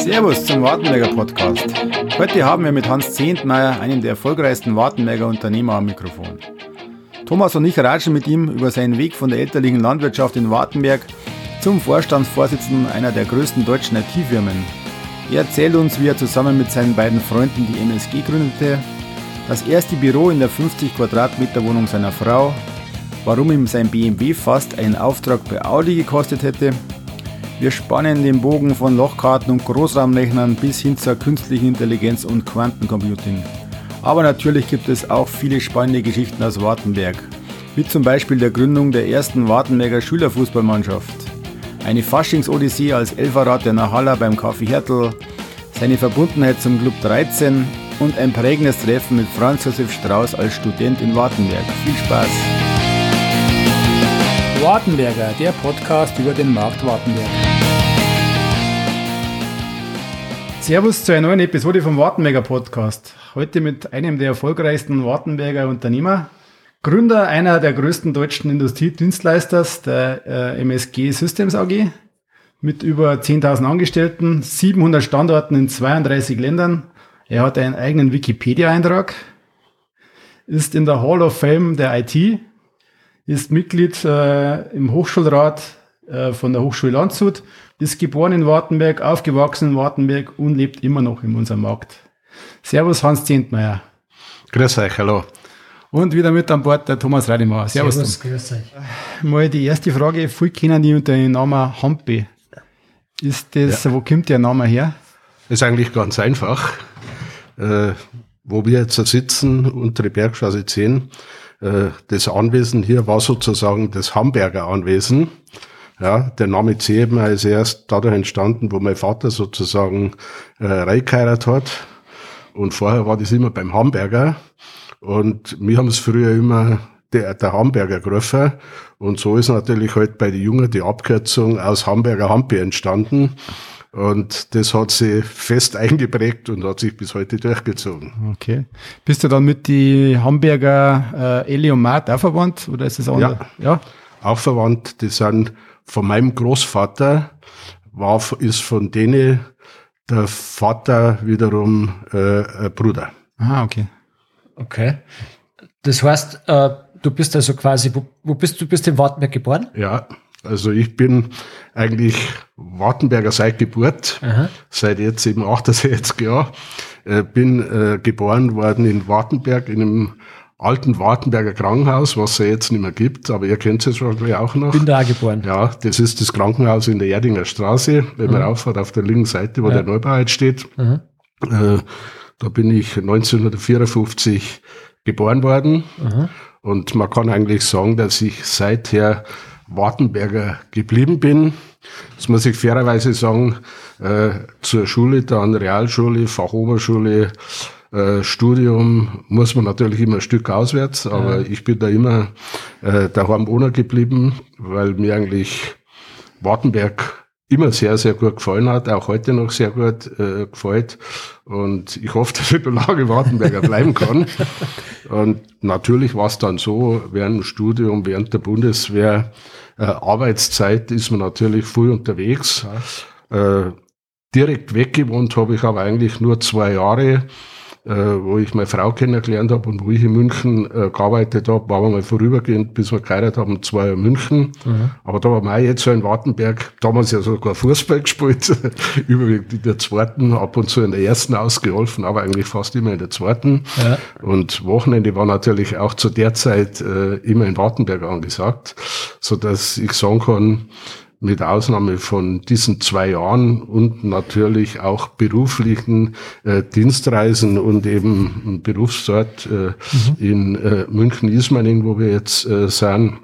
Servus zum Wartenberger Podcast. Heute haben wir mit Hans Zehntmeier einen der erfolgreichsten Wartenberger Unternehmer am Mikrofon. Thomas und ich ratschen mit ihm über seinen Weg von der elterlichen Landwirtschaft in Wartenberg zum Vorstandsvorsitzenden einer der größten deutschen IT-Firmen. Er erzählt uns, wie er zusammen mit seinen beiden Freunden die MSG gründete, das erste Büro in der 50 Quadratmeter Wohnung seiner Frau, warum ihm sein BMW fast einen Auftrag bei Audi gekostet hätte wir spannen den Bogen von Lochkarten und Großraumrechnern bis hin zur künstlichen Intelligenz und Quantencomputing. Aber natürlich gibt es auch viele spannende Geschichten aus Wartenberg, wie zum Beispiel der Gründung der ersten Wartenberger Schülerfußballmannschaft, eine Faschingsodyssee als Elferrat der Nahalla beim Kaffee Hertel, seine Verbundenheit zum Club 13 und ein prägendes Treffen mit Franz Josef Strauß als Student in Wartenberg. Viel Spaß! Wartenberger, der Podcast über den Markt Wartenberg. Servus zu einer neuen Episode vom Wartenberger Podcast. Heute mit einem der erfolgreichsten Wartenberger Unternehmer, Gründer einer der größten deutschen Industriedienstleisters, der äh, MSG Systems AG, mit über 10.000 Angestellten, 700 Standorten in 32 Ländern. Er hat einen eigenen Wikipedia-Eintrag, ist in der Hall of Fame der IT ist Mitglied äh, im Hochschulrat äh, von der Hochschule Landshut, ist geboren in Wartenberg, aufgewachsen in Wartenberg und lebt immer noch in unserem Markt. Servus Hans Zehntmeier. Grüß euch, hallo. Und wieder mit an Bord der Thomas Reidemauer. Servus. Servus grüß euch. Mal die erste Frage, viele kennen die unter dem Namen Hampe. Ist das, ja. wo kommt der Name her? ist eigentlich ganz einfach. Äh, wo wir jetzt sitzen, untere Bergstraße 10, äh, das Anwesen hier war sozusagen das Hamburger Anwesen. Ja, der Name Zebner ist erst dadurch entstanden, wo mein Vater sozusagen äh, reingeheirat hat. Und vorher war das immer beim Hamburger. Und wir haben es früher immer der, der Hamburger gerufen. Und so ist natürlich halt bei den Jungen die Abkürzung aus Hamburger Hampi entstanden. Und das hat sich fest eingeprägt und hat sich bis heute durchgezogen. Okay. Bist du dann mit die Hamburger äh, Eli und Matt auch verwandt oder ist es anders? Ja, ja, auch verwandt. Die sind von meinem Großvater, war, ist von denen der Vater wiederum äh, ein Bruder. Ah, okay. Okay. Das heißt, äh, du bist also quasi, wo, wo bist du? Bist in Wartenberg geboren? Ja. Also ich bin eigentlich Wartenberger seit Geburt, Aha. seit jetzt eben 68 Jahren. Äh, bin äh, geboren worden in Wartenberg, in einem alten Wartenberger Krankenhaus, was es ja jetzt nicht mehr gibt, aber ihr kennt es wahrscheinlich auch noch. Bin da geboren. Ja, das ist das Krankenhaus in der Erdinger Straße, wenn man rauffährt auf der linken Seite, wo ja. der Neubau jetzt steht. Äh, da bin ich 1954 geboren worden. Aha. Und man kann eigentlich sagen, dass ich seither Wartenberger geblieben bin. Das muss ich fairerweise sagen, äh, zur Schule, dann Realschule, Fachoberschule, äh, Studium muss man natürlich immer ein Stück auswärts, aber ja. ich bin da immer äh, daheim ohne geblieben, weil mir eigentlich Wartenberg immer sehr, sehr gut gefallen hat, auch heute noch sehr gut äh, gefällt. Und ich hoffe, dass ich bei Lage Wartenberger bleiben kann. Und natürlich war es dann so, während dem Studium, während der Bundeswehr, äh, Arbeitszeit ist man natürlich früh unterwegs. Äh, direkt weggewohnt habe ich aber eigentlich nur zwei Jahre äh, wo ich meine Frau kennengelernt habe und wo ich in München äh, gearbeitet habe, waren wir mal vorübergehend, bis wir geheiratet haben, zwei Jahre München. Mhm. Aber da war wir jetzt so in Wartenberg, damals ja sogar Fußball gespielt, überwiegend in der zweiten, ab und zu in der ersten ausgeholfen, aber eigentlich fast immer in der zweiten. Ja. Und Wochenende war natürlich auch zu der Zeit äh, immer in Wartenberg angesagt, so dass ich sagen kann, mit Ausnahme von diesen zwei Jahren und natürlich auch beruflichen äh, Dienstreisen und eben Berufsort äh, mhm. in äh, München-Ismaning, wo wir jetzt äh, sind,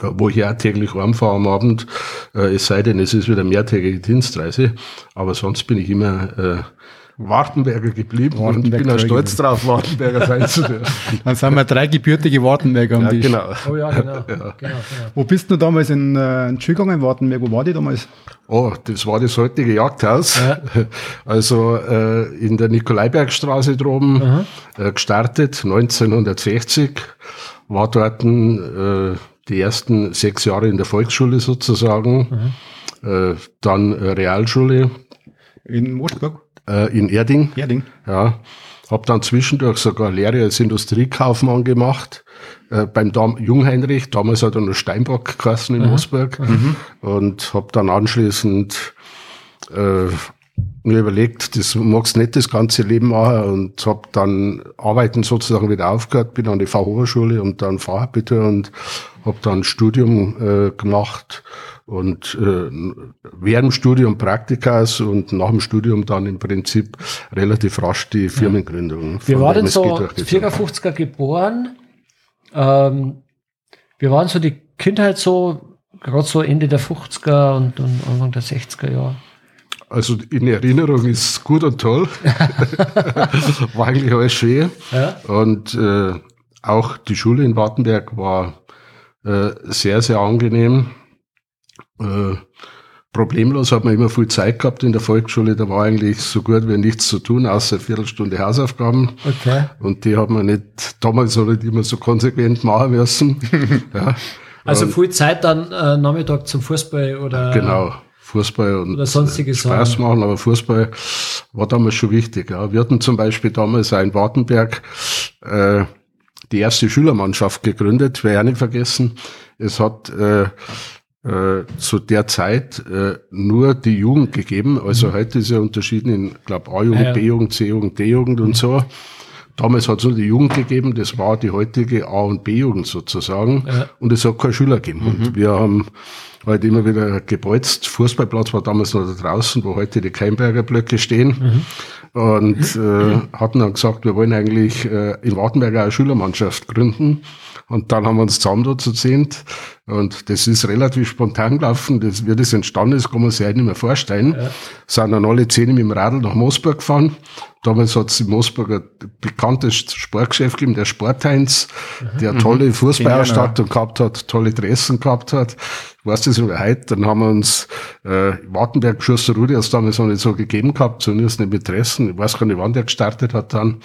wo ich auch täglich heimfahre am Abend, äh, es sei denn, es ist wieder mehrtägige Dienstreise, aber sonst bin ich immer äh, Wartenberger geblieben Wartenberg und ich bin auch stolz drauf, Wartenberger sein zu dürfen. Dann sind wir drei gebürtige Wartenberger am ja, Tisch. Genau. Oh ja, genau. ja. genau, genau. Wo bist du damals in, äh, in Schülgang in Wartenberg? Wo war die damals? Oh, das war das heutige Jagdhaus. Ja. Also äh, in der Nikolaibergstraße droben äh, gestartet, 1960. War dort äh, die ersten sechs Jahre in der Volksschule sozusagen. Mhm. Äh, dann Realschule, In Moosburg? Äh, in Erding. Erding. Ja. Hab dann zwischendurch sogar Lehre als Industriekaufmann gemacht äh, beim Dam Jungheinrich. Damals hat er noch Steinbock geheißen in. Moosburg. Mhm. Und hab dann anschließend äh, mir überlegt, das magst nicht das ganze Leben machen und habe dann Arbeiten sozusagen wieder aufgehört, bin an die Fachhochschule und dann Fachabitur und habe dann Studium äh, gemacht und äh, während dem Studium Praktikas und nach dem Studium dann im Prinzip relativ rasch die Firmengründung. Wir waren so 54er geboren. Ähm, wir waren so die Kindheit so, gerade so Ende der 50er und, und Anfang der 60er Jahre. Also in Erinnerung ist gut und toll. war eigentlich alles schön. Ja. Und äh, auch die Schule in Wartenberg war äh, sehr, sehr angenehm. Äh, problemlos hat man immer viel Zeit gehabt in der Volksschule. Da war eigentlich so gut wie nichts zu tun, außer eine Viertelstunde Hausaufgaben. Okay. Und die hat man nicht damals so nicht immer so konsequent machen müssen. ja. Also viel Zeit dann äh, Nachmittag zum Fußball oder? Genau. Fußball und Oder sonstige Spaß Sachen. machen, aber Fußball war damals schon wichtig. Ja. Wir hatten zum Beispiel damals auch in Wartenberg äh, die erste Schülermannschaft gegründet, werde ich nicht vergessen. Es hat äh, äh, zu der Zeit äh, nur die Jugend gegeben. Also mhm. heute ist ja unterschieden in, glaube A-Jugend, ja. B-Jugend, C-Jugend, D-Jugend und so. Damals hat es nur die Jugend gegeben, das war die heutige A- und B-Jugend sozusagen. Ja. Und es hat keine Schüler gegeben. Mhm. Und wir haben halt immer wieder gebolzt. Fußballplatz war damals noch da draußen, wo heute die Keimberger Blöcke stehen. Mhm. Und äh, hatten dann gesagt, wir wollen eigentlich äh, in Wartenberg eine Schülermannschaft gründen. Und dann haben wir uns zusammen da zu zehnt. Und das ist relativ spontan gelaufen. Das, wie das entstanden ist, kann man sich nicht mehr vorstellen. Ja. Sind dann alle zehn mit dem Radl nach Moosburg gefahren. Damals hat es in Moosburg ein bekanntes Sportgeschäft gegeben, der Sportheinz, mhm. der tolle mhm. Fußballausstattung genau. gehabt hat, tolle Dressen gehabt hat. Ich weiß das sogar heute. Dann haben wir uns äh, Wartenberg Schuster Rudi hat es damals noch nicht so gegeben gehabt, zumindest nicht mit Dressen. Ich weiß gar nicht, wann der gestartet hat dann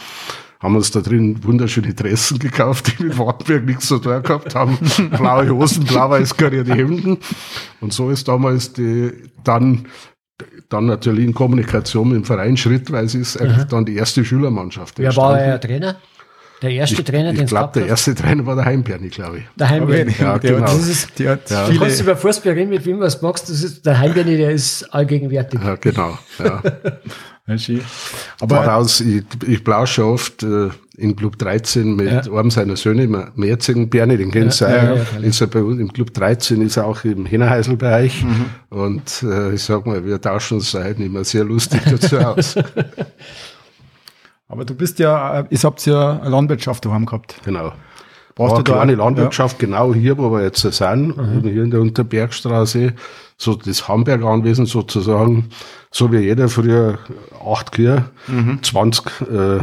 haben uns da drin wunderschöne Dressen gekauft, die mit Wartenberg nichts zu tun gehabt haben. Blaue Hosen, blau-weiß karierte Hemden. Und so ist damals die, dann, dann natürlich in Kommunikation mit dem Verein schrittweise ist eigentlich mhm. dann die erste Schülermannschaft. Wer war euer Trainer? Der erste ich, Trainer, den Ich glaube, der erste Trainer war der Heimberni, glaube ich. Der Heimberni. Ja, genau. Das ist, die hat ja. Du kannst über Fußball reden, mit wem was magst. Das ist, der Heimberni, der ist allgegenwärtig. Ja, genau. Ja. Aber Daraus, ich, ich plausche oft äh, in Club 13 mit ja. einem seiner Söhne, im jetzigen Berni, den kennst ja, du ja, ja, bei uns Im Club 13 ist er auch im Hinnerheiselbereich. Mhm. Und äh, ich sag mal, wir tauschen uns heute immer sehr lustig dazu aus. Aber du bist ja, ihr habt ja eine Landwirtschaft daheim gehabt. Genau. Brauchst war du da eine Landwirtschaft, ja. genau hier, wo wir jetzt sind, mhm. hier in der Unterbergstraße, so das Hamburg-Anwesen sozusagen, so wie jeder früher acht Kühe, mhm. 20, äh,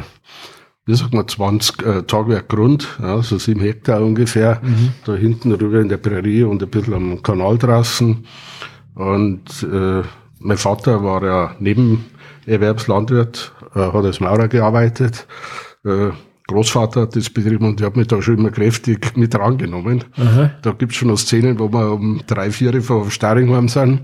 wie sagt man, 20 äh, Tagwerk Grund, ja, so sieben Hektar ungefähr, mhm. da hinten rüber in der Prärie und ein bisschen am Kanal draußen. Und äh, mein Vater war ja Nebenerwerbslandwirt, äh, hat als Maurer gearbeitet. Äh, Großvater hat das betrieben und ich habe mich da schon immer kräftig mit rangenommen. Aha. Da gibt's schon noch Szenen, wo wir um drei, vier vor Staringheim sind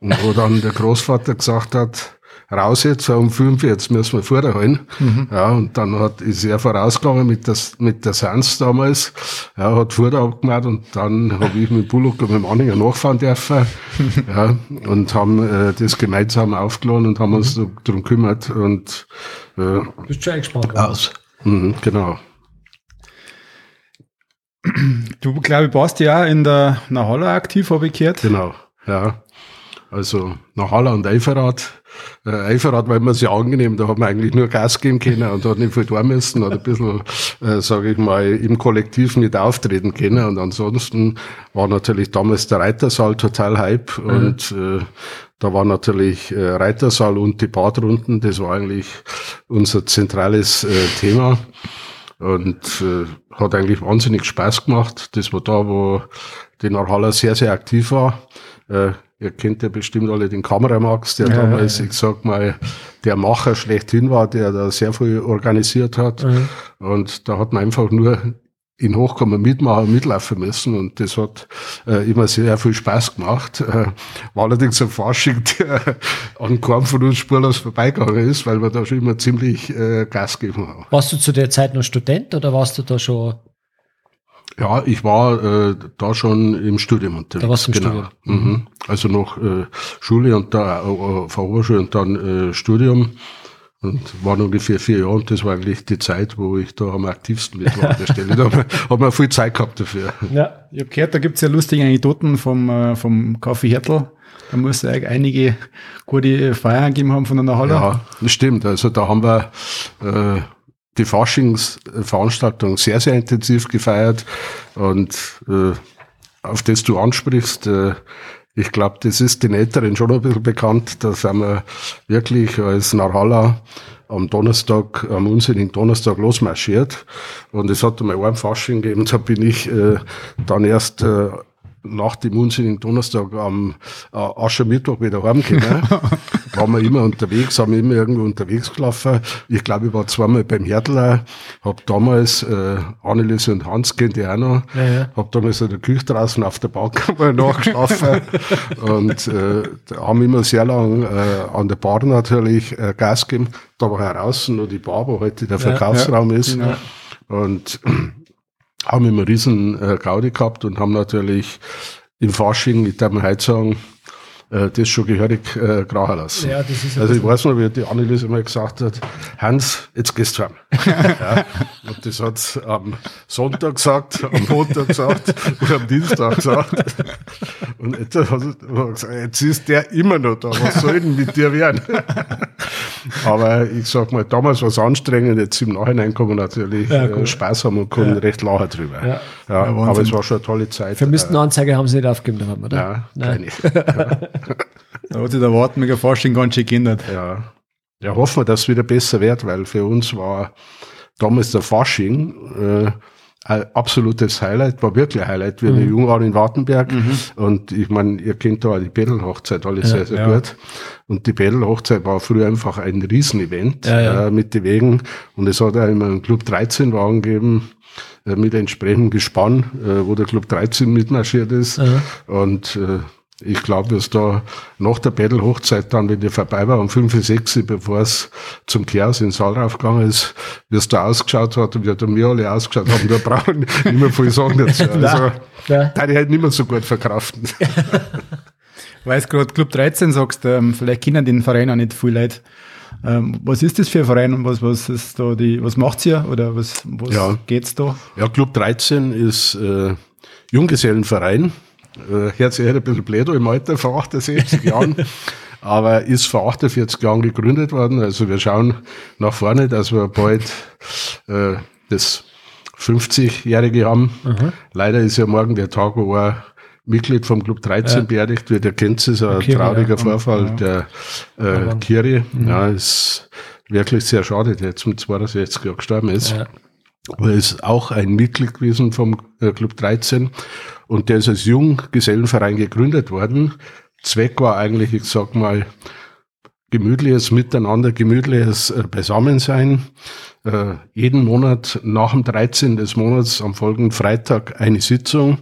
und wo dann der Großvater gesagt hat, raus jetzt, um fünf, jetzt müssen wir vorderhalten. Mhm. Ja, und dann hat, ist er vorausgegangen mit der, mit der Sans damals, ja, hat Vorder abgemacht und dann habe ich mit Bullock und mit dem Anhänger nachfahren dürfen, ja, und haben äh, das gemeinsam aufgeladen und haben uns mhm. darum gekümmert und, äh, Bist schon eingespannt aus. Mhm, genau. Du, glaube ich, warst ja in der Nahalla aktiv, habe ich gehört. Genau, ja. Also Nahalla und Eiferrad. Äh, Eiferrad war immer sehr angenehm, da hat man eigentlich nur Gas geben können und hat nicht viel tun müssen oder ein bisschen, äh, sage ich mal, im Kollektiv mit auftreten können. Und ansonsten war natürlich damals der Reitersaal total Hype mhm. und äh, da war natürlich äh, Reitersaal und die Badrunden, das war eigentlich unser zentrales äh, Thema und äh, hat eigentlich wahnsinnig Spaß gemacht. Das war da, wo die Narhaller sehr, sehr aktiv war. Äh, ihr kennt ja bestimmt alle den Kameramax, der ja, damals, ja. ich sag mal, der Macher schlechthin war, der da sehr viel organisiert hat. Mhm. Und da hat man einfach nur in Hochkommen mitmachen, mitlaufen müssen und das hat äh, immer sehr viel Spaß gemacht. Äh, war allerdings ein Fasching, der an keinem von uns spurlos vorbeigegangen ist, weil wir da schon immer ziemlich äh, Gas gegeben haben. Warst du zu der Zeit noch Student oder warst du da schon? Ja, ich war äh, da schon im Studium unterwegs. Da warst du im genau. Studium. Mhm. Also noch äh, Schule und da äh, Fachhochschule und dann äh, Studium. Und waren ungefähr vier Jahre und das war eigentlich die Zeit, wo ich da am aktivsten mit war an der Stelle. Da hat man viel Zeit gehabt dafür. Ja, ich habe gehört, da gibt's ja lustige Anekdoten vom, äh, vom Kaffee Hertel. Da muss es eigentlich einige gute Feiern gegeben haben von einer Halle. Ja, das stimmt. Also da haben wir äh, die Faschingsveranstaltung sehr, sehr intensiv gefeiert. Und äh, auf das du ansprichst, äh, ich glaube, das ist den Älteren schon ein bisschen bekannt. Da sind wir wirklich als Narhalla am Donnerstag, am unsinnigen Donnerstag losmarschiert. Und es hat einmal einen Fasching gegeben, da bin ich äh, dann erst äh, nach dem unsinnigen Donnerstag am äh, Aschermittwoch wieder heimgekommen. waren wir immer unterwegs, haben immer irgendwo unterwegs gelaufen. Ich glaube, ich war zweimal beim Herdler, hab damals äh, Anneliese und Hans kennt ihr auch noch, Ja, ja. hab damals in der Küche draußen auf der Bank mal nachgeschlafen und äh, da haben immer sehr lang äh, an der Bar natürlich äh, Gas gegeben. Da war heraus nur die Bar, wo heute der Verkaufsraum ist. genau. Und haben immer riesen äh, Gaudi gehabt und haben natürlich im Fasching, ich darf mal heute sagen, äh, das schon gehörig äh, grauen lassen. Ja, Also ich weiß noch, wie die Anneliese mal gesagt hat, Hans, jetzt gehst du heim. ja, und das hat am Sonntag gesagt, am Montag gesagt und am Dienstag gesagt. Und jetzt, hat gesagt, jetzt ist der immer noch da, was soll denn mit dir werden? Aber ich sag mal, damals war es anstrengend, jetzt im Nachhinein kann man natürlich Ja, äh, gut. Spaß haben und kann recht lachen drüber. Ja. Ja, aber es war schon eine tolle Zeit. Vermisstenanzeige haben sie nicht aufgegeben haben, Äh, oder? ja, Nein. keine. Da hat sich der Wartenberger Fasching ganz schön geändert. Ja. Ja, hoffen wir, dass es wieder besser wird, weil für uns war damals der Fasching äh, ein absolutes Highlight, war wirklich ein Highlight. Wir mhm. jung waren in Wartenberg und ich meine, ihr kennt da die Bädelhochzeit alle sehr, sehr ja. gut. Und die Bädelhochzeit war früher einfach ein Riesenevent Ja, ja. Äh, mit den Wegen und es hat auch immer einen Club 13 Wagen gegeben äh, mit entsprechendem Gespann, äh, wo der Club 13 mitmarschiert ist. Ja. Und äh, ich glaube, dass da nach der Battle-Hochzeit dann, wenn die vorbei war, um 5, 6, bevor es zum Chaos in den Saal raufgegangen ist, wie es da ausgeschaut hat und wie da wir alle ausgeschaut haben, da brauchen wir nicht mehr viel sagen dazu. Also, Ja. da die halt nicht mehr so gut verkraften. Weil du gerade Club 13 sagst, ähm, vielleicht kennen den Verein auch nicht viel Leute. Ähm, was ist das für ein Verein und was, was ist da die, was macht's ihr oder was, was Ja. geht's da? Ja, Club 13 ist äh, Junggesellenverein. Äh, hört sich ein bisschen blöd im Alter, vor 68 Jahren. Aber ist vor 48 Jahren gegründet worden. Also wir schauen nach vorne, dass wir bald äh, das 50-Jährige haben. Leider ist ja morgen der Tag, wo ein Mitglied vom Club 13 beerdigt wird. Ihr kennt es, ein Kiri, trauriger ja. Vorfall, der äh, Kiri. Ja, ist wirklich sehr schade, der jetzt mit 62 Jahren gestorben ist. Ja. Er ist auch ein Mitglied gewesen vom äh, Club 13 und der ist als Junggesellenverein gegründet worden. Zweck war eigentlich, ich sag mal, gemütliches Miteinander, gemütliches äh, Beisammensein. Äh, jeden Monat nach dem 13. des Monats am folgenden Freitag eine Sitzung,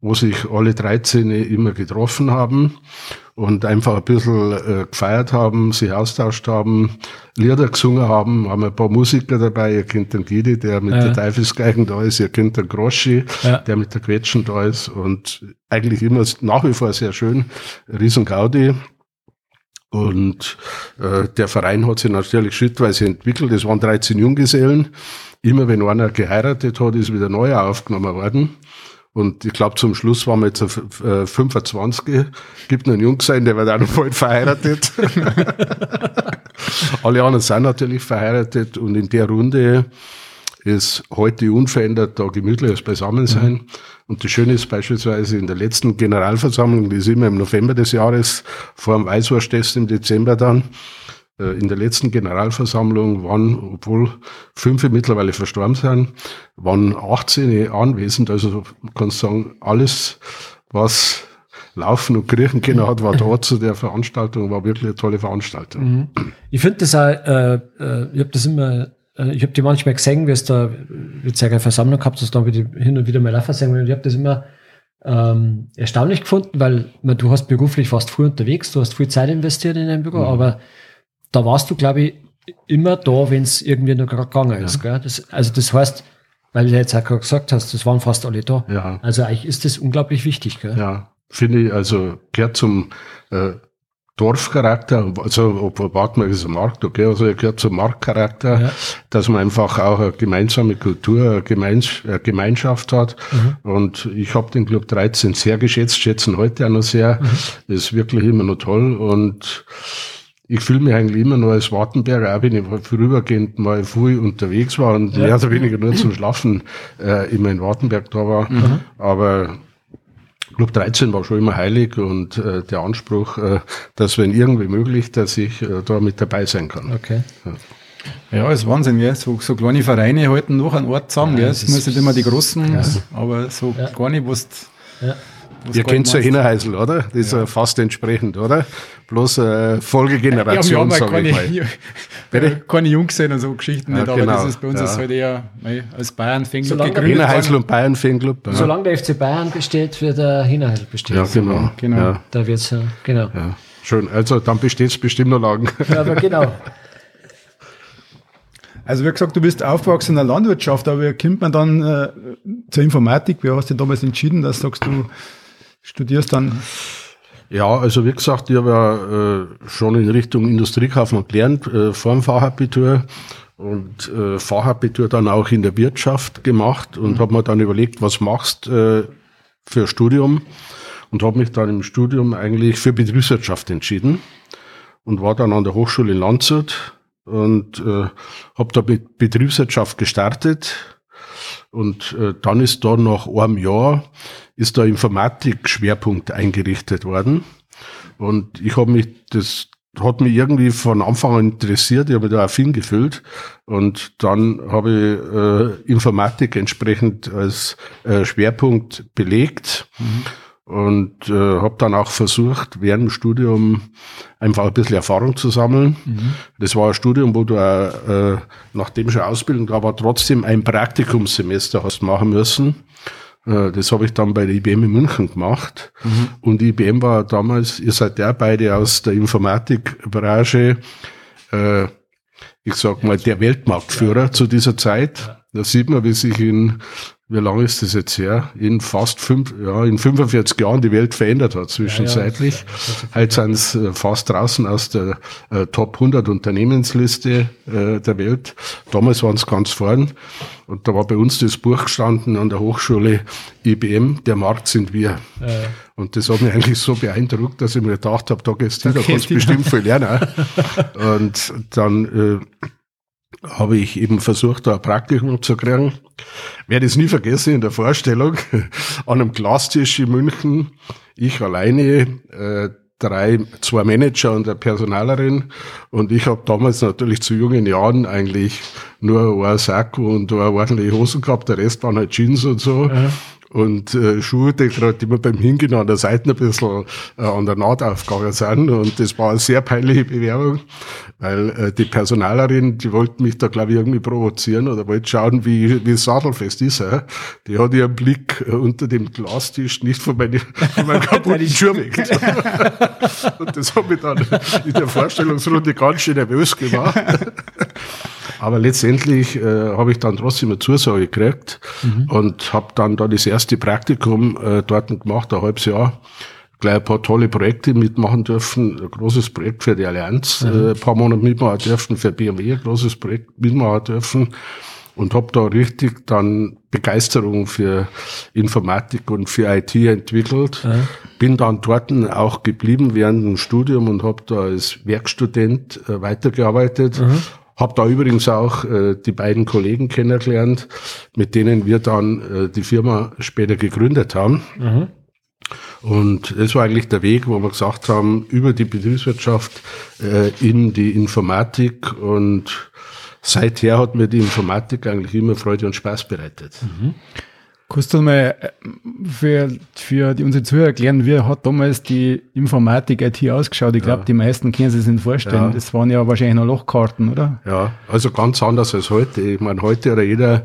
wo sich alle 13 immer getroffen haben und einfach ein bisschen äh, gefeiert haben, sich austauscht haben, Lieder gesungen haben, haben ein paar Musiker dabei, ihr kennt den Gidi, der mit Ja. der Teufelsgeigen da ist, ihr kennt den Groschi, Ja. der mit der Quetschen da ist und eigentlich immer nach wie vor sehr schön, riesen Gaudi. Und äh, der Verein hat sich natürlich schrittweise entwickelt. Es waren 13 Junggesellen. Immer wenn einer geheiratet hat, ist wieder neu aufgenommen worden. Und ich glaube, zum Schluss waren wir jetzt auf äh, 25. Gibt noch einen Junggesellen, der wird auch noch bald verheiratet. Alle anderen sind natürlich verheiratet und in der Runde ist heute unverändert da gemütliches Beisammensein. Und das Schöne ist beispielsweise in der letzten Generalversammlung, die ist immer im November des Jahres, vor dem Weißwursttest im Dezember dann, äh, in der letzten Generalversammlung waren, obwohl fünf mittlerweile verstorben sind, waren 18 anwesend. Also man kann sagen, alles, was laufen und kriechen können hat, war da zu der Veranstaltung, war wirklich eine tolle Veranstaltung. Ich finde das auch, äh, äh, ich habe das immer äh, ich habe die manchmal gesehen, wie es da, wie es eine Versammlung gehabt dann wieder hin und wieder mal laufen sehen. Und ich habe das immer ähm, erstaunlich gefunden, weil man, du hast beruflich fast früh unterwegs, du hast viel Zeit investiert in dein Büro, mhm. aber da warst du, glaube ich, immer da, wenn es irgendwie noch gerade gegangen ist. Ja. Gell? Das, also das heißt, weil du jetzt auch gerade gesagt hast, das waren fast alle da. Ja. Also eigentlich ist das unglaublich wichtig. Gell? Ja, finde ich, also gehört zum äh, Dorfcharakter, also ob Wartmark ist ein Markt, okay, also er gehört zum Marktcharakter, ja. dass man einfach auch eine gemeinsame Kultur, eine, Gemeins eine Gemeinschaft hat. Mhm. Und ich habe den Club 13 sehr geschätzt, schätzen heute auch noch sehr. Mhm. Ist wirklich immer noch toll und ich fühle mich eigentlich immer nur als Wartenberger, auch wenn ich vorübergehend mal früh unterwegs war und ja. mehr oder weniger nur zum Schlafen äh, immer in Wartenberg da war. Mhm. Aber Club 13 war schon immer heilig und äh, der Anspruch, äh, dass wenn irgendwie möglich, dass ich äh, da mit dabei sein kann. Okay. Ja. ja, ist Wahnsinn, gell? So, so kleine Vereine halten noch einen Ort zusammen, ja, gell? Das müssen immer die großen, ja. aber so ja. gar nicht, was ja. Ihr kennt ja Hinnerheisel, oder? Das ist ja. fast entsprechend, oder? Bloß äh, Folgegeneration, ja, sage ich mal. Bitte? Keine Jungs sind und so Geschichten nicht, ja, genau. aber das ist bei uns ja. halt eher mei, als Bayern-Fanclub gegründet. Hinnerheisel und Bayern-Fanclub. Ja. Solange der FC Bayern besteht, wird der Hinnerheisel bestehen. Ja, genau. genau. Ja. Da wird's ja, genau. Ja. Schön, also dann besteht es bestimmt noch lang. Ja, aber genau. Also wie gesagt, du bist aufgewachsen in der Landwirtschaft, aber wie kommt man dann äh, zur Informatik? Wie hast du damals entschieden, dass sagst, du studierst dann? Ja, also wie gesagt, ich habe ja äh, schon in Richtung Industriekaufmann gelernt, äh, vor dem Fachabitur und äh, Fachabitur dann auch in der Wirtschaft gemacht und mhm. habe mir dann überlegt, was machst äh, für Studium und habe mich dann im Studium eigentlich für Betriebswirtschaft entschieden und war dann an der Hochschule in Landshut und äh, habe da mit Betriebswirtschaft gestartet und äh, dann ist da nach einem Jahr ist der Informatik-Schwerpunkt eingerichtet worden. Und ich habe mich, das hat mich irgendwie von Anfang an interessiert, ich habe da affin gefühlt. Und dann habe ich äh, Informatik entsprechend als äh, Schwerpunkt belegt. Mhm und äh, habe dann auch versucht, während dem Studium einfach ein bisschen Erfahrung zu sammeln. Mhm. Das war ein Studium, wo du äh, nachdem schon Ausbildung da war, trotzdem ein Praktikumssemester hast machen müssen. Äh, das habe ich dann bei der IBM in München gemacht. Mhm. Und IBM war damals, ihr seid ja beide aus der Informatikbranche, äh, ich sag mal, der Weltmarktführer ja. zu dieser Zeit. Da sieht man, wie sich in wie lange ist das jetzt her? In fast fünf, ja, in 45 Jahren die Welt verändert hat zwischenzeitlich. Ja, ja, Heute sind es äh, fast draußen aus der äh, Top 100 Unternehmensliste äh, der Welt. Damals waren es ganz vorn. Und da war bei uns das Buch gestanden an der Hochschule IBM, der Markt sind wir. Ja. Und das hat mich eigentlich so beeindruckt, dass ich mir gedacht habe, da gehst du, da kannst du bestimmt viel lernen. Und dann äh, habe ich eben versucht, da ein Praktikum zu kriegen. Werde es nie vergessen in der Vorstellung, an einem Glastisch in München, ich alleine, äh, drei, zwei Manager und eine Personalerin. Und ich habe damals natürlich zu jungen Jahren eigentlich nur ein Sakko und eine ordentliche Hosen gehabt, der Rest waren halt Jeans und so. Ja und äh, Schuhe, die gerade immer beim Hingehen an der Seite ein bisschen äh, an der Naht aufgegangen sind. Und das war eine sehr peinliche Bewerbung, weil äh, die Personalerin, die wollte mich da, glaube ich, irgendwie provozieren oder wollte schauen, wie, wie sattelfest ist er. Die hat ihren Blick äh, unter dem Glastisch nicht von, meine, von meinem kaputten Schuh weg. und das hat mich dann in der Vorstellungsrunde ganz schön nervös gemacht. Aber letztendlich äh, habe ich dann trotzdem eine Zusage gekriegt mhm. und habe dann da das erste Praktikum äh, dort gemacht, ein halbes Jahr. Gleich ein paar tolle Projekte mitmachen dürfen. Ein großes Projekt für die Allianz, mhm. äh, ein paar Monate mitmachen dürfen, für BMW ein großes Projekt mitmachen dürfen und habe da richtig dann Begeisterung für Informatik und für IT entwickelt. Ja. Bin dann dort auch geblieben während dem Studium und habe da als Werkstudent äh, weitergearbeitet. Mhm. Habe da übrigens auch äh, die beiden Kollegen kennengelernt, mit denen wir dann äh, die Firma später gegründet haben. Mhm. Und das war eigentlich der Weg, wo wir gesagt haben, über die Betriebswirtschaft äh, in die Informatik. Und seither hat mir die Informatik eigentlich immer Freude und Spaß bereitet. Mhm. Kannst du mal äh, für, für die, unsere Zuhörer erklären, wie hat damals die Informatik IT ausgeschaut? Ich glaube, ja. die meisten können sich das nicht vorstellen. Ja. Das waren ja wahrscheinlich noch Lochkarten, oder? Ja, also ganz anders als heute. Ich meine, heute hat jeder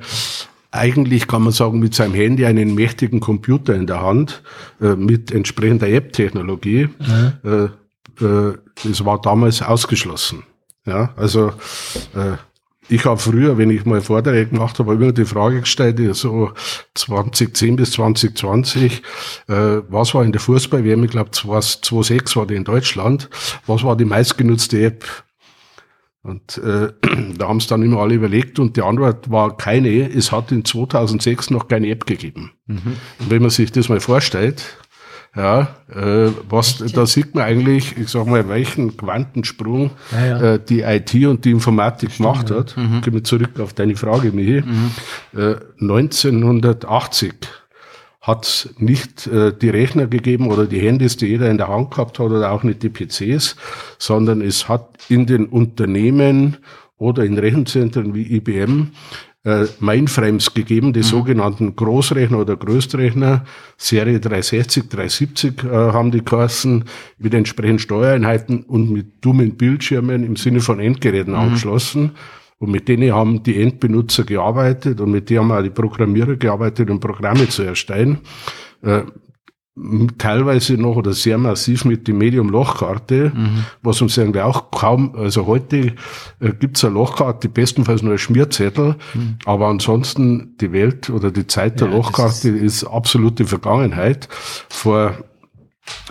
eigentlich kann man sagen, mit seinem Handy einen mächtigen Computer in der Hand äh, mit entsprechender App-Technologie. Mhm. Äh, äh, das war damals ausgeschlossen. Ja, also äh, ich habe früher, wenn ich mal Vorträge gemacht habe, immer die Frage gestellt, so 2010 bis 2020, äh, was war in der Fußball-WM, ich glaube 2006 war die in Deutschland, was war die meistgenutzte App? Und äh, da haben es dann immer alle überlegt und die Antwort war keine, es hat in 2006 noch keine App gegeben. Mhm. Und wenn man sich das mal vorstellt, ja, äh, was, da sieht man eigentlich, ich sag mal, welchen Quantensprung ja, ja. Äh, die IT und die Informatik Stimmt, gemacht hat. Mhm. Gehen wir zurück auf deine Frage, Michi. Mhm. Äh, 1980 hat nicht äh, die Rechner gegeben oder die Handys, die jeder in der Hand gehabt hat oder auch nicht die PCs, sondern es hat in den Unternehmen oder in Rechenzentren wie IBM äh, Mainframes gegeben, die mhm. sogenannten Großrechner oder Größtrechner, Serie 360, 370 äh, haben die Kassen mit entsprechenden Steuereinheiten und mit dummen Bildschirmen im Sinne von Endgeräten mhm. angeschlossen. Und mit denen haben die Endbenutzer gearbeitet und mit denen haben auch die Programmierer gearbeitet, um Programme zu erstellen. Äh, teilweise noch oder sehr massiv mit dem Medium-Lochkarte, mhm. was uns eigentlich auch kaum, also heute äh, gibt's eine Lochkarte, bestenfalls nur ein Schmierzettel, mhm. aber ansonsten die Welt oder die Zeit der ja, Lochkarte ist, ist absolute Vergangenheit. Vor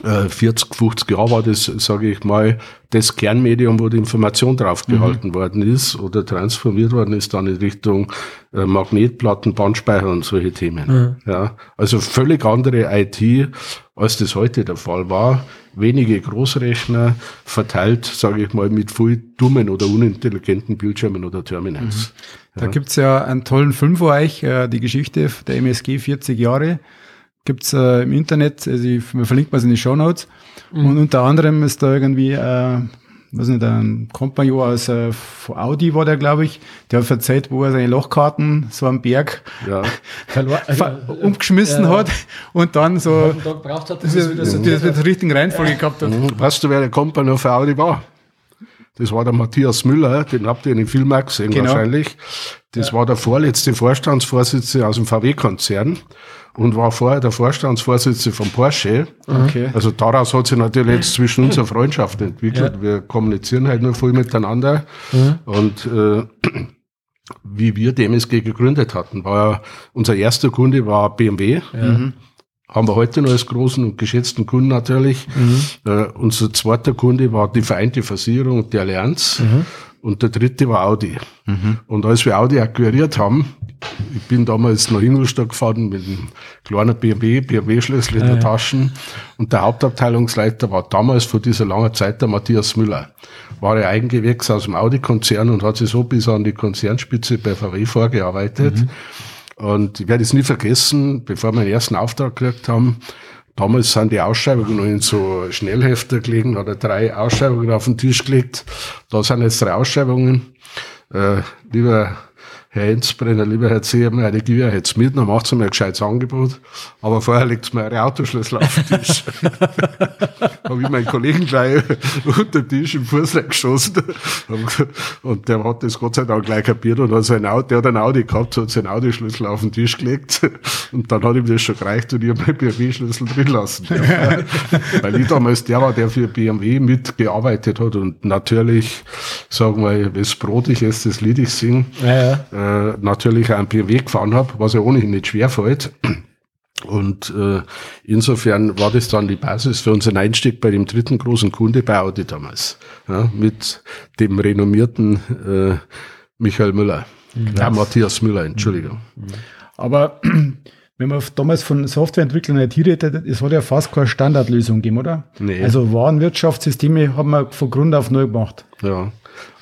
40, äh, 50 Jahre war das, sage ich mal, das Kernmedium, wo die Information draufgehalten mhm. worden ist oder transformiert worden ist dann in Richtung äh, Magnetplatten, Bandspeicher und solche Themen. Mhm. Ja, also völlig andere IT, als das heute der Fall war. Wenige Großrechner verteilt, sage ich mal, mit viel dummen oder unintelligenten Bildschirmen oder Terminals. Mhm. Da ja. gibt's ja einen tollen Film für euch, äh, die Geschichte der MSG 40 Jahre gibt's äh, im Internet, also ich verlinke mal in die Show Notes. Mhm. Und unter anderem ist da irgendwie, äh, was nicht, ein Kompagnon aus äh, von Audi war der, glaube ich, der hat erzählt, wo er seine Lochkarten so am Berg ja. also, umgeschmissen äh, hat und dann so braucht hat, das, das, das, das, das, das richtigen Reihenfolge gehabt hat. Mhm. Weißt du, wer der Kompagnon für Audi war? Das war der Matthias Müller, den habt ihr in den Film auch gesehen genau. wahrscheinlich. Das ja. war der vorletzte Vorstandsvorsitzende aus dem VW-Konzern und war vorher der Vorstandsvorsitzende von Porsche. Okay. Also daraus hat sich natürlich jetzt zwischen uns eine Freundschaft entwickelt. Ja. Wir kommunizieren halt nur voll miteinander. Mhm. Und äh, wie wir die MSG gegründet hatten, war unser erster Kunde war BMW. Ja. Mhm. Haben wir heute noch als großen und geschätzten Kunden natürlich. Mhm. Äh, unser zweiter Kunde war die Vereinte Versicherung und die Allianz. Mhm. Und der dritte war Audi. Mhm. Und als wir Audi akquiriert haben, ich bin damals nach Ingolstadt gefahren mit einem kleinen BMW, BMW-Schlüssel in der ja, Tasche. Und der Hauptabteilungsleiter war damals vor dieser langen Zeit der Matthias Müller. War er Eigengewächs aus dem Audi-Konzern und hat sich so bis an die Konzernspitze bei VW vorgearbeitet. Und ich werde es nie vergessen, bevor wir den ersten Auftrag gekriegt haben, Damals sind die Ausschreibungen noch in so Schnellhefter gelegen, er drei Ausschreibungen auf den Tisch gelegt. Da sind jetzt drei Ausschreibungen. Äh, lieber Herr Enzbrenner, lieber Herr Zehmer, eine Gier jetzt mit, dann macht sie mir ein gescheites Angebot. Aber vorher legt mir eure Autoschlüssel auf den Tisch. habe ich meinen Kollegen gleich unter den Tisch im Fuß geschossen. Und der hat das Gott sei Dank gleich kapiert und hat sein Auto, der hat ein Audi gehabt, hat seinen Audi-Schlüssel auf den Tisch gelegt. Und dann hat ihm das schon gereicht und ich habe meinen BMW-Schlüssel drin lassen. Ja. Weil ich damals der war, der für BMW mitgearbeitet hat und natürlich, sagen wir, das Brot ich esse, das Lied ich sing. Ja, ja äh, natürlich einen BMW gefahren habe, was ja ohnehin nicht schwer fällt. Und äh, insofern war das dann die Basis für unseren Einstieg bei dem dritten großen Kunde bei Audi damals, ja, mit dem renommierten äh, Michael Müller, ja. äh, Matthias Müller, Entschuldigung. Aber wenn man damals von Softwareentwicklung IT redet, es hat ja fast keine Standardlösung gegeben, oder? Nee. Also Warenwirtschaftssysteme haben wir von Grund auf neu gemacht. Ja,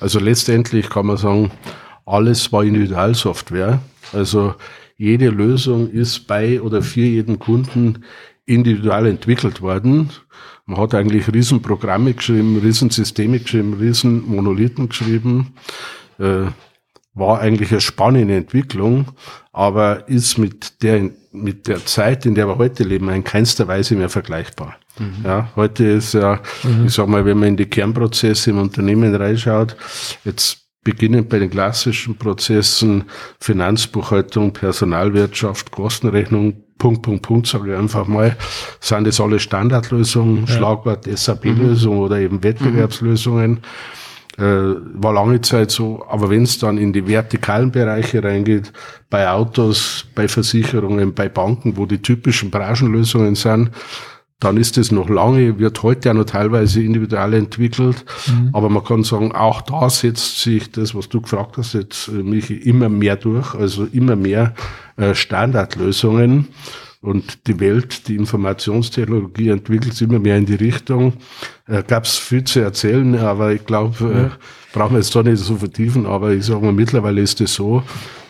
also letztendlich kann man sagen, alles war Individualsoftware. Also jede Lösung ist bei oder für jeden Kunden individuell entwickelt worden. Man hat eigentlich Riesenprogramme geschrieben, Riesensysteme geschrieben, Riesenmonolithen geschrieben. Äh, war eigentlich eine spannende Entwicklung, aber ist mit der, mit der Zeit, in der wir heute leben, in keinster Weise mehr vergleichbar. Mhm. Ja, heute ist ja, mhm. ich sag mal, wenn man in die Kernprozesse im Unternehmen reinschaut, jetzt beginnend bei den klassischen Prozessen, Finanzbuchhaltung, Personalwirtschaft, Kostenrechnung, Punkt, Punkt, Punkt, sage ich einfach mal, sind das alle Standardlösungen, ja. Schlagwort SAP-Lösung mhm. oder eben Wettbewerbslösungen. Mhm äh, war lange Zeit so, aber wenn es dann in die vertikalen Bereiche reingeht, bei Autos, bei Versicherungen, bei Banken, wo die typischen Branchenlösungen sind, dann ist es noch lange, wird heute ja noch teilweise individuell entwickelt. Mhm. Aber man kann sagen, auch da setzt sich das, was du gefragt hast, jetzt äh, mich immer mehr durch, also immer mehr äh, Standardlösungen. Und die Welt, die Informationstechnologie entwickelt sich immer mehr in die Richtung. Äh, Gab es viel zu erzählen, aber ich glaube, äh, ja. brauchen wir jetzt da nicht so vertiefen. Aber ich sage mal, mittlerweile ist es so,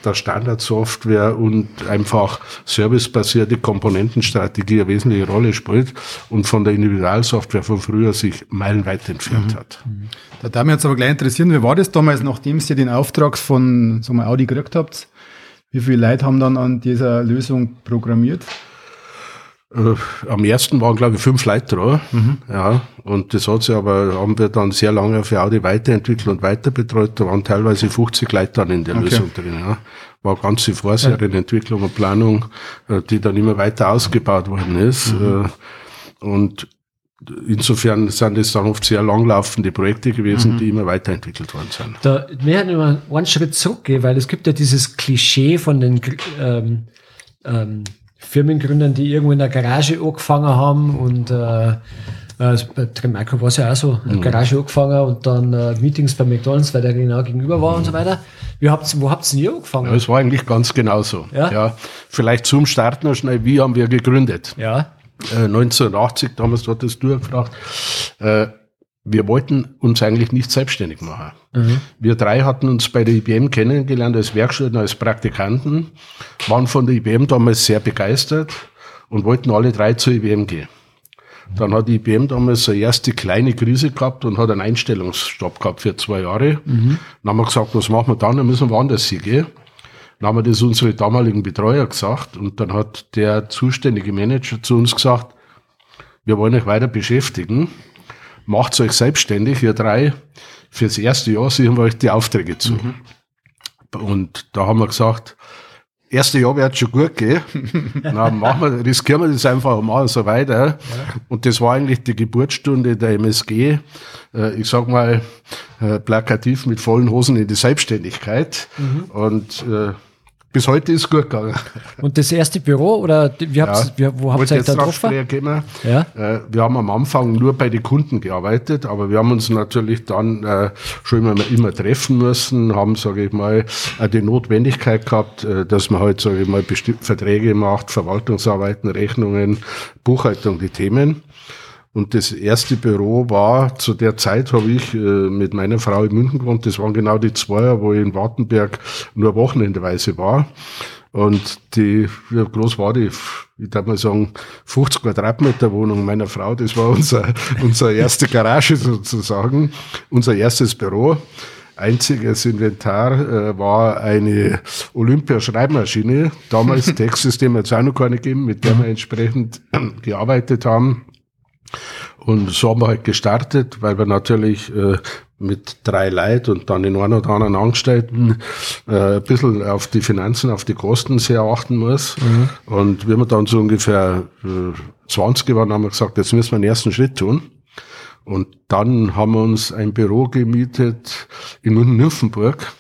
dass Standardsoftware und einfach servicebasierte Komponentenstrategie eine wesentliche Rolle spielt und von der Individualsoftware von früher sich meilenweit entfernt mhm. hat. Mhm. Da darf mich jetzt aber gleich interessieren, wie war das damals, nachdem ihr den Auftrag von mal Audi gekriegt habt? Wie viele Leute haben dann an dieser Lösung programmiert? Äh, am ersten waren, glaube ich, fünf Leute dran. Mhm. Ja, und das hat sich aber, haben wir dann sehr lange für Audi weiterentwickelt und weiter betreut. Da waren teilweise 50 Leute dann in der okay. Lösung drin. Ja. War ganze Vorserienentwicklung und Planung, äh, die dann immer weiter ausgebaut worden ist. Mhm. Äh, und insofern sind es dann oft sehr langlaufende Projekte gewesen, mhm. die immer weiterentwickelt worden sind. Da wir hätten immer einen Schritt zurückgehen, weil es gibt ja dieses Klischee von den ähm, ähm, Firmengründern, die irgendwo in der Garage angefangen haben und äh, also bei Tremaco war es ja auch so, mhm. Garage angefangen und dann äh, Meetings bei McDonalds, weil der genau gegenüber war mhm. und so weiter. Wie habt's, wo habt ihr angefangen? Ja, es war eigentlich ganz genauso. Ja? ja. Vielleicht zum Start noch schnell, wie haben wir gegründet? Ja. 1980, äh, damals hat das durchgefragt, äh, wir wollten uns eigentlich nicht selbstständig machen. Mhm. Wir drei hatten uns bei der IBM kennengelernt als Werkstudenten, als Praktikanten, waren von der IBM damals sehr begeistert und wollten alle drei zur IBM gehen. Dann hat die IBM damals so erste kleine Krise gehabt und hat einen Einstellungsstopp gehabt für zwei Jahre. Mhm. Dann haben wir gesagt, was machen wir dann? Dann müssen wir woanders hingehen. Dann haben wir das unsere damaligen Betreuer gesagt und dann hat der zuständige Manager zu uns gesagt, wir wollen euch weiter beschäftigen, macht euch selbstständig, ihr drei, fürs erste Jahr sichern wir euch die Aufträge zu. Mhm. Und da haben wir gesagt, erste Jahr wird schon gut gehen. Dann machen wir, riskieren wir das einfach mal so weiter. Und das war eigentlich die Geburtsstunde der MSG. Äh, ich sag mal, äh, plakativ mit vollen Hosen in die Selbstständigkeit. Mhm. Und äh, bis heute ist es gut gegangen. Und das erste Büro oder wie habt, ja, wo habt ihr euch da getroffen? Ja. Äh, wir haben am Anfang nur bei den Kunden gearbeitet, aber wir haben uns natürlich dann äh, schon immer, immer treffen müssen, haben, sage ich mal, äh, die Notwendigkeit gehabt, äh, dass man halt, sage ich mal, Verträge macht, Verwaltungsarbeiten, Rechnungen, Buchhaltung, die Themen. Und das erste Büro war, zu der Zeit habe ich äh, mit meiner Frau in München gewohnt. Das waren genau die zwei, wo ich in Wartenberg nur wochenendeweise war. Und die, wie groß war die? Ich darf mal sagen, 50 Quadratmeter Wohnung meiner Frau. Das war unser, unser erste Garage sozusagen, unser erstes Büro. Einziges Inventar äh, war eine Olympia-Schreibmaschine. Damals Textsystem hat es auch noch keine gegeben, mit der wir entsprechend gearbeitet haben. Und so haben wir halt gestartet, weil wir natürlich äh, mit drei Leid und dann den einen oder anderen Angestellten äh, ein bisschen auf die Finanzen, auf die Kosten sehr achten muss. Mhm. Und wir dann so ungefähr äh, 20 waren, haben wir gesagt, jetzt müssen wir den ersten Schritt tun. Und dann haben wir uns ein Büro gemietet in München-Nymphenburg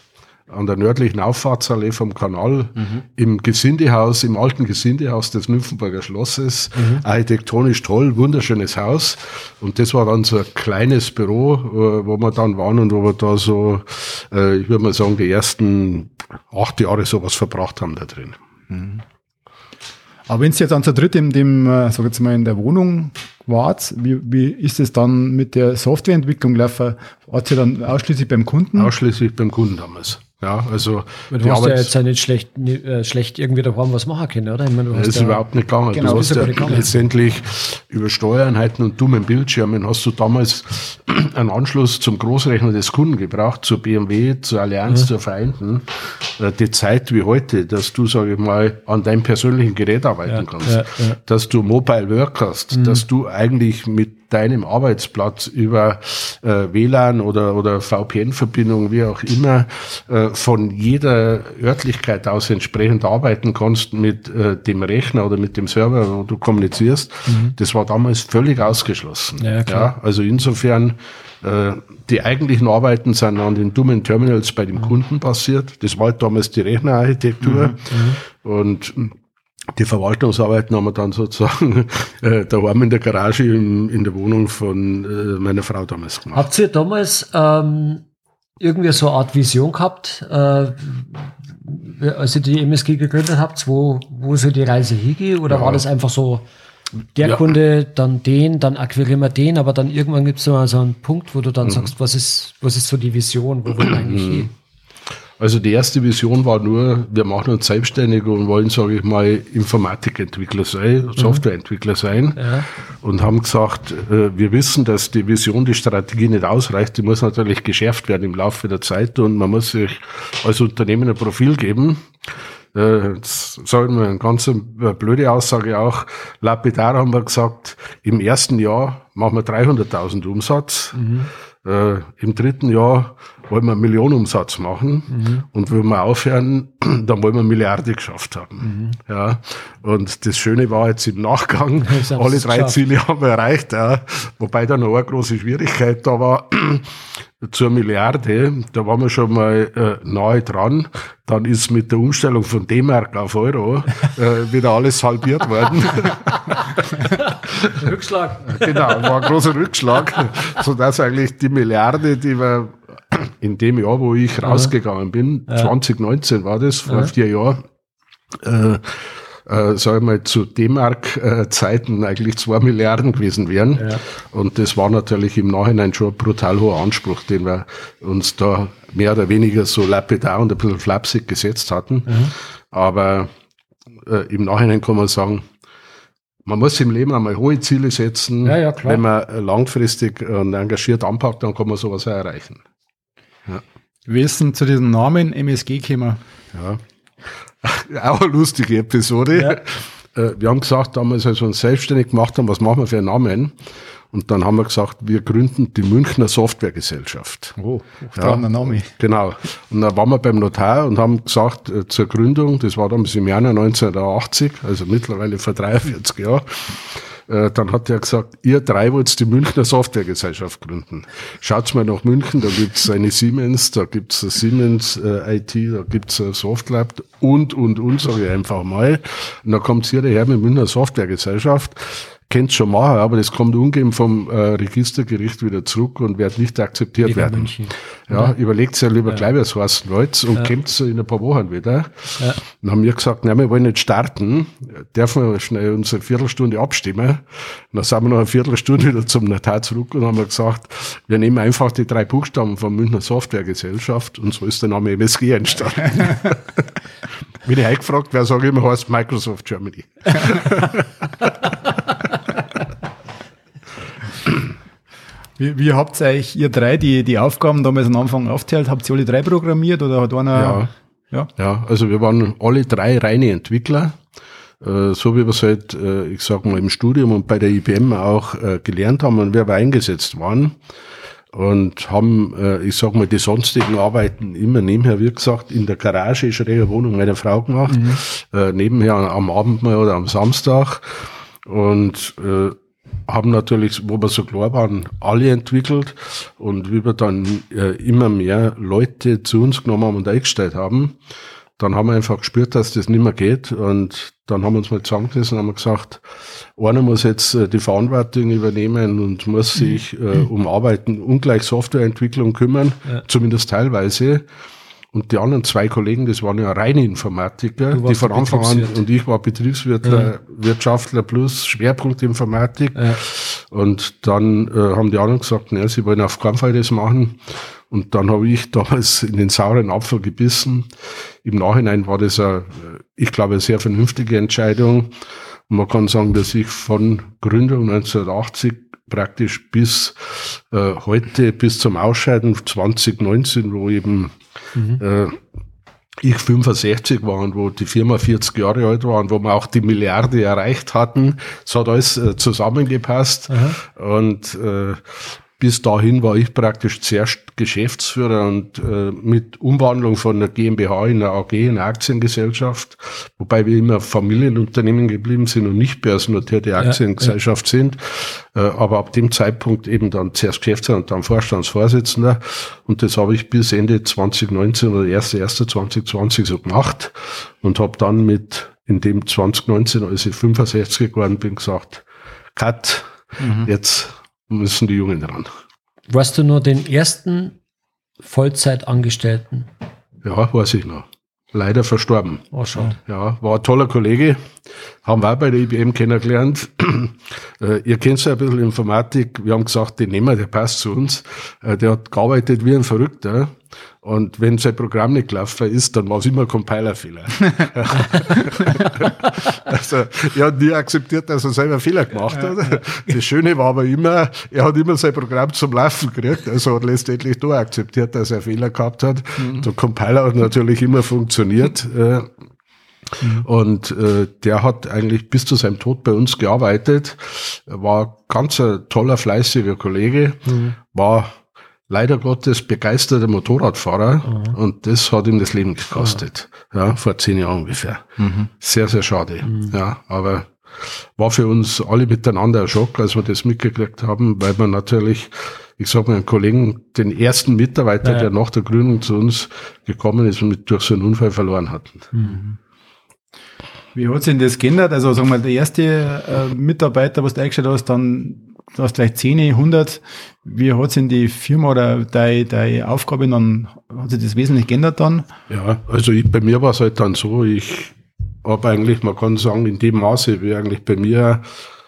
an der nördlichen Auffahrtsallee vom Kanal, mhm. im Gesindehaus, im alten Gesindehaus des Nymphenburger Schlosses. Mhm. Architektonisch toll, wunderschönes Haus. Und das war dann so ein kleines Büro, äh, wo wir dann waren und wo wir da so, äh, ich würde mal sagen, die ersten acht Jahre sowas verbracht haben da drin. Mhm. Aber wenn Sie jetzt dann zu dritt in dem, äh, sag jetzt mal, in der Wohnung wart, wie, wie ist es dann mit der Softwareentwicklung gelaufen? Wart ihr dann ausschließlich beim Kunden? Ausschließlich beim Kunden damals. Ja, also du hast Arbeit, ja jetzt ja nicht schlecht, nicht, äh, schlecht irgendwie daheim was machen können, oder? Ich meine, du hast das ist ja, überhaupt nicht gegangen. Genau, du hast ja letztendlich über Steuereinheiten und dummen Bildschirmen hast du damals einen Anschluss zum Großrechner des Kunden gebraucht, zur BMW, zur Allianz, ja. zur Vereinten. Äh, die Zeit wie heute, dass du, sage ich mal, an deinem persönlichen Gerät arbeiten ja, kannst, dass du Mobile Work hast, mhm. dass du eigentlich mit deinem Arbeitsplatz über äh, WLAN oder, oder VPN-Verbindung, wie auch immer, äh, von jeder Örtlichkeit aus entsprechend arbeiten kannst mit äh, dem Rechner oder mit dem Server, wo du kommunizierst. Mhm. Das war damals völlig ausgeschlossen. Ja, klar. ja also insofern, äh, die eigentlichen Arbeiten sind an den dummen Terminals bei dem mhm. Kunden passiert. Das war halt damals die Rechnerarchitektur. Mhm. mhm. Und die Verwaltungsarbeiten haben wir dann sozusagen äh, daheim in der Garage in, in der Wohnung von äh, meiner Frau damals gemacht. Habt ihr damals ähm, irgendwie so eine Art Vision gehabt, äh, als ihr die MSG gegründet habt, wo, wo so die Reise hingeht? Oder ja. war das einfach so, der ja. Kunde, dann den, dann akquirieren wir den, aber dann irgendwann gibt es so einen Punkt, wo du dann mhm. sagst, was ist, was ist so die Vision, wo wollen wir eigentlich hin? Also die erste Vision war nur, wir machen uns selbstständig und wollen, sage ich mal, Informatikentwickler sein, mhm. Softwareentwickler sein. Ja. Und haben gesagt, äh, wir wissen, dass die Vision, die Strategie nicht ausreicht, die muss natürlich geschärft werden im Laufe der Zeit und man muss sich als Unternehmen ein Profil geben. Äh, jetzt sagen wir eine ganz blöde Aussage auch. Lapidar haben wir gesagt, im ersten Jahr machen wir 300.000 Umsatz. Mhm. Äh, Im dritten Jahr wollen wir einen Millionenumsatz machen mhm. und wenn wir aufhören, dann wollen wir eine Milliarde geschafft haben. Mhm. Ja, und das Schöne war jetzt im Nachgang, alle drei geschafft. Ziele haben wir erreicht, ja, wobei da noch eine große Schwierigkeit da war, zur Milliarde, da waren wir schon mal äh, nahe dran. Dann ist mit der Umstellung von D-Mark auf Euro äh, wieder alles halbiert worden. Rückschlag. Genau, war ein großer Rückschlag, sodass eigentlich die Milliarde, die wir in dem Jahr, wo ich rausgegangen bin, ja. 2019 war das, vor ja. vier Jahren, äh, äh, sag ich mal, zu D-Mark-Zeiten eigentlich zwei Milliarden gewesen wären. Ja. Und das war natürlich im Nachhinein schon ein brutal hoher Anspruch, den wir uns da mehr oder weniger so lapidar und ein bisschen flapsig gesetzt hatten. Mhm. Aber äh, im Nachhinein kann man sagen, man muss im Leben einmal hohe Ziele setzen. Ja, ja. Wenn man langfristig und engagiert anpackt, dann kann man sowas auch erreichen. Wir sind zu diesem Namen MSG gekommen. Ja. auch eine lustige Episode. Ja. Äh, wir haben gesagt, damals, als wir uns selbstständig gemacht haben, was machen wir für einen Namen? Und dann haben wir gesagt, wir gründen die Münchner Softwaregesellschaft. Oh, ja, Name. Genau. Und dann waren wir beim Notar und haben gesagt, äh, zur Gründung, das war damals im Januar 1980, also mittlerweile vor 43 Jahren, äh, dann hat er gesagt, ihr drei wollt die Münchner Softwaregesellschaft gründen. Schaut's mal nach München, da gibt's eine Siemens, da gibt's eine Siemens äh, IT, da gibt's ein Softlab und, und, und, sage ich einfach mal. Und dann kommt hier daher mit Münchner Softwaregesellschaft kennt schon machen, aber das kommt ungeben vom äh, Registergericht wieder zurück und wird nicht akzeptiert Wegen werden. München. Ja, ja. überlegt ja lieber ja. gleich, was heißt, Leute, und ja. kommt in ein paar Wochen wieder. Ja. Dann haben wir gesagt, nein, wir wollen nicht starten, dürfen wir schnell unsere Viertelstunde abstimmen. Und dann sind wir noch eine Viertelstunde wieder zum Notar zurück und haben gesagt, wir nehmen einfach die drei Buchstaben von Münchner Softwaregesellschaft und so ist der Name MSG entstanden. Bin ich eingefragt, wer sage ich immer, heißt Microsoft Germany. Wie, wie habt ihr euch, ihr drei, die, die Aufgaben damals am Anfang aufgeteilt? Habt ihr alle drei programmiert oder hat einer? Ja, ja. ja also wir waren alle drei reine Entwickler. Äh, so wie wir es halt, äh, ich sag mal, im Studium und bei der IBM auch äh, gelernt haben und wir aber eingesetzt waren und haben, äh, ich sag mal, die sonstigen Arbeiten immer nebenher, wie gesagt, in der Garage, schräger Wohnung meiner Frau gemacht, mhm. äh, nebenher am Abend mal oder am Samstag und äh, haben natürlich, wo wir so klar waren, alle entwickelt und wie wir dann äh, immer mehr Leute zu uns genommen haben und eingestellt haben, dann haben wir einfach gespürt, dass das nicht mehr geht und dann haben wir uns mal zusammengesessen und haben gesagt, einer muss jetzt äh, die Verantwortung übernehmen und muss sich äh, um Arbeiten ungleich Softwareentwicklung kümmern, ja. zumindest teilweise. Und die anderen zwei Kollegen, das waren ja reine Informatiker, die von Anfang an, und ich war Betriebswirtler, ja. Wirtschaftler plus Schwerpunkt Informatik. Ja. Und dann äh, haben die anderen gesagt, ne, sie wollen auf keinen Fall das machen. Und dann habe ich damals in den sauren Apfel gebissen. Im Nachhinein war das, eine, ich glaube, eine sehr vernünftige Entscheidung. Man kann sagen, dass ich von Gründung 1980 praktisch bis äh, heute, bis zum Ausscheiden 2019, wo eben mhm. äh, ich 65 war und wo die Firma 40 Jahre alt war und wo wir auch die Milliarde erreicht hatten. Es hat alles äh, zusammengepasst. Aha. Und äh, bis dahin war ich praktisch zuerst Geschäftsführer und äh, mit Umwandlung von der GmbH in eine AG, in eine Aktiengesellschaft, wobei wir immer Familienunternehmen geblieben sind und nicht börsennotierte Aktiengesellschaft ja, ja. sind. Äh, aber ab dem Zeitpunkt eben dann zuerst Geschäftsführer und dann Vorstandsvorsitzender. Und das habe ich bis Ende 2019 oder 1.1.2020 so gemacht und habe dann mit in dem 2019, als ich 65 geworden bin, gesagt, Cut, mhm. jetzt müssen die Jungen dran. Warst du nur den ersten Vollzeitangestellten? Ja, weiß ich noch. Leider verstorben. Oh, schon. Ja, war ein toller Kollege. Haben wir auch bei der IBM kennengelernt. Äh, ihr kennt ja ein bisschen Informatik. Wir haben gesagt, den nehmen wir, der passt zu uns. Äh, der hat gearbeitet wie ein Verrückter. Und wenn sein Programm nicht gelaufen ist, dann war es immer Compilerfehler. also er hat nie akzeptiert, dass er selber Fehler gemacht hat. Das Schöne war aber immer, er hat immer sein Programm zum Laufen gekriegt. Also hat letztendlich doch akzeptiert, dass er Fehler gehabt hat. Mhm. Der Compiler hat natürlich immer funktioniert. Äh, mhm. Und äh, der hat eigentlich bis zu seinem Tod bei uns gearbeitet, war ganz ein toller, fleißiger Kollege, mhm. war leider Gottes begeisterter Motorradfahrer mhm. und das hat ihm das Leben gekostet. Mhm. Ja, vor zehn Jahren ungefähr. Mhm. Sehr, sehr schade. Mhm. Ja, aber war für uns alle miteinander ein Schock, als wir das mitgekriegt haben, weil man natürlich, ich sag mal, einen Kollegen, den ersten Mitarbeiter, ja. der nach der Gründung zu uns gekommen ist und mit durch so einen Unfall verloren hatten. Mhm. Wie hat sich denn das geändert? Also sagen wir, der erste äh, Mitarbeiter, was du eingestellt hast, dann du hast vielleicht 10, 100. Wie hat sich die Firma oder deine, deine Aufgabe dann, hat sich das wesentlich geändert dann? Ja, also ich, bei mir war es halt dann so, ich habe eigentlich, man kann sagen, in dem Maße, wie eigentlich bei mir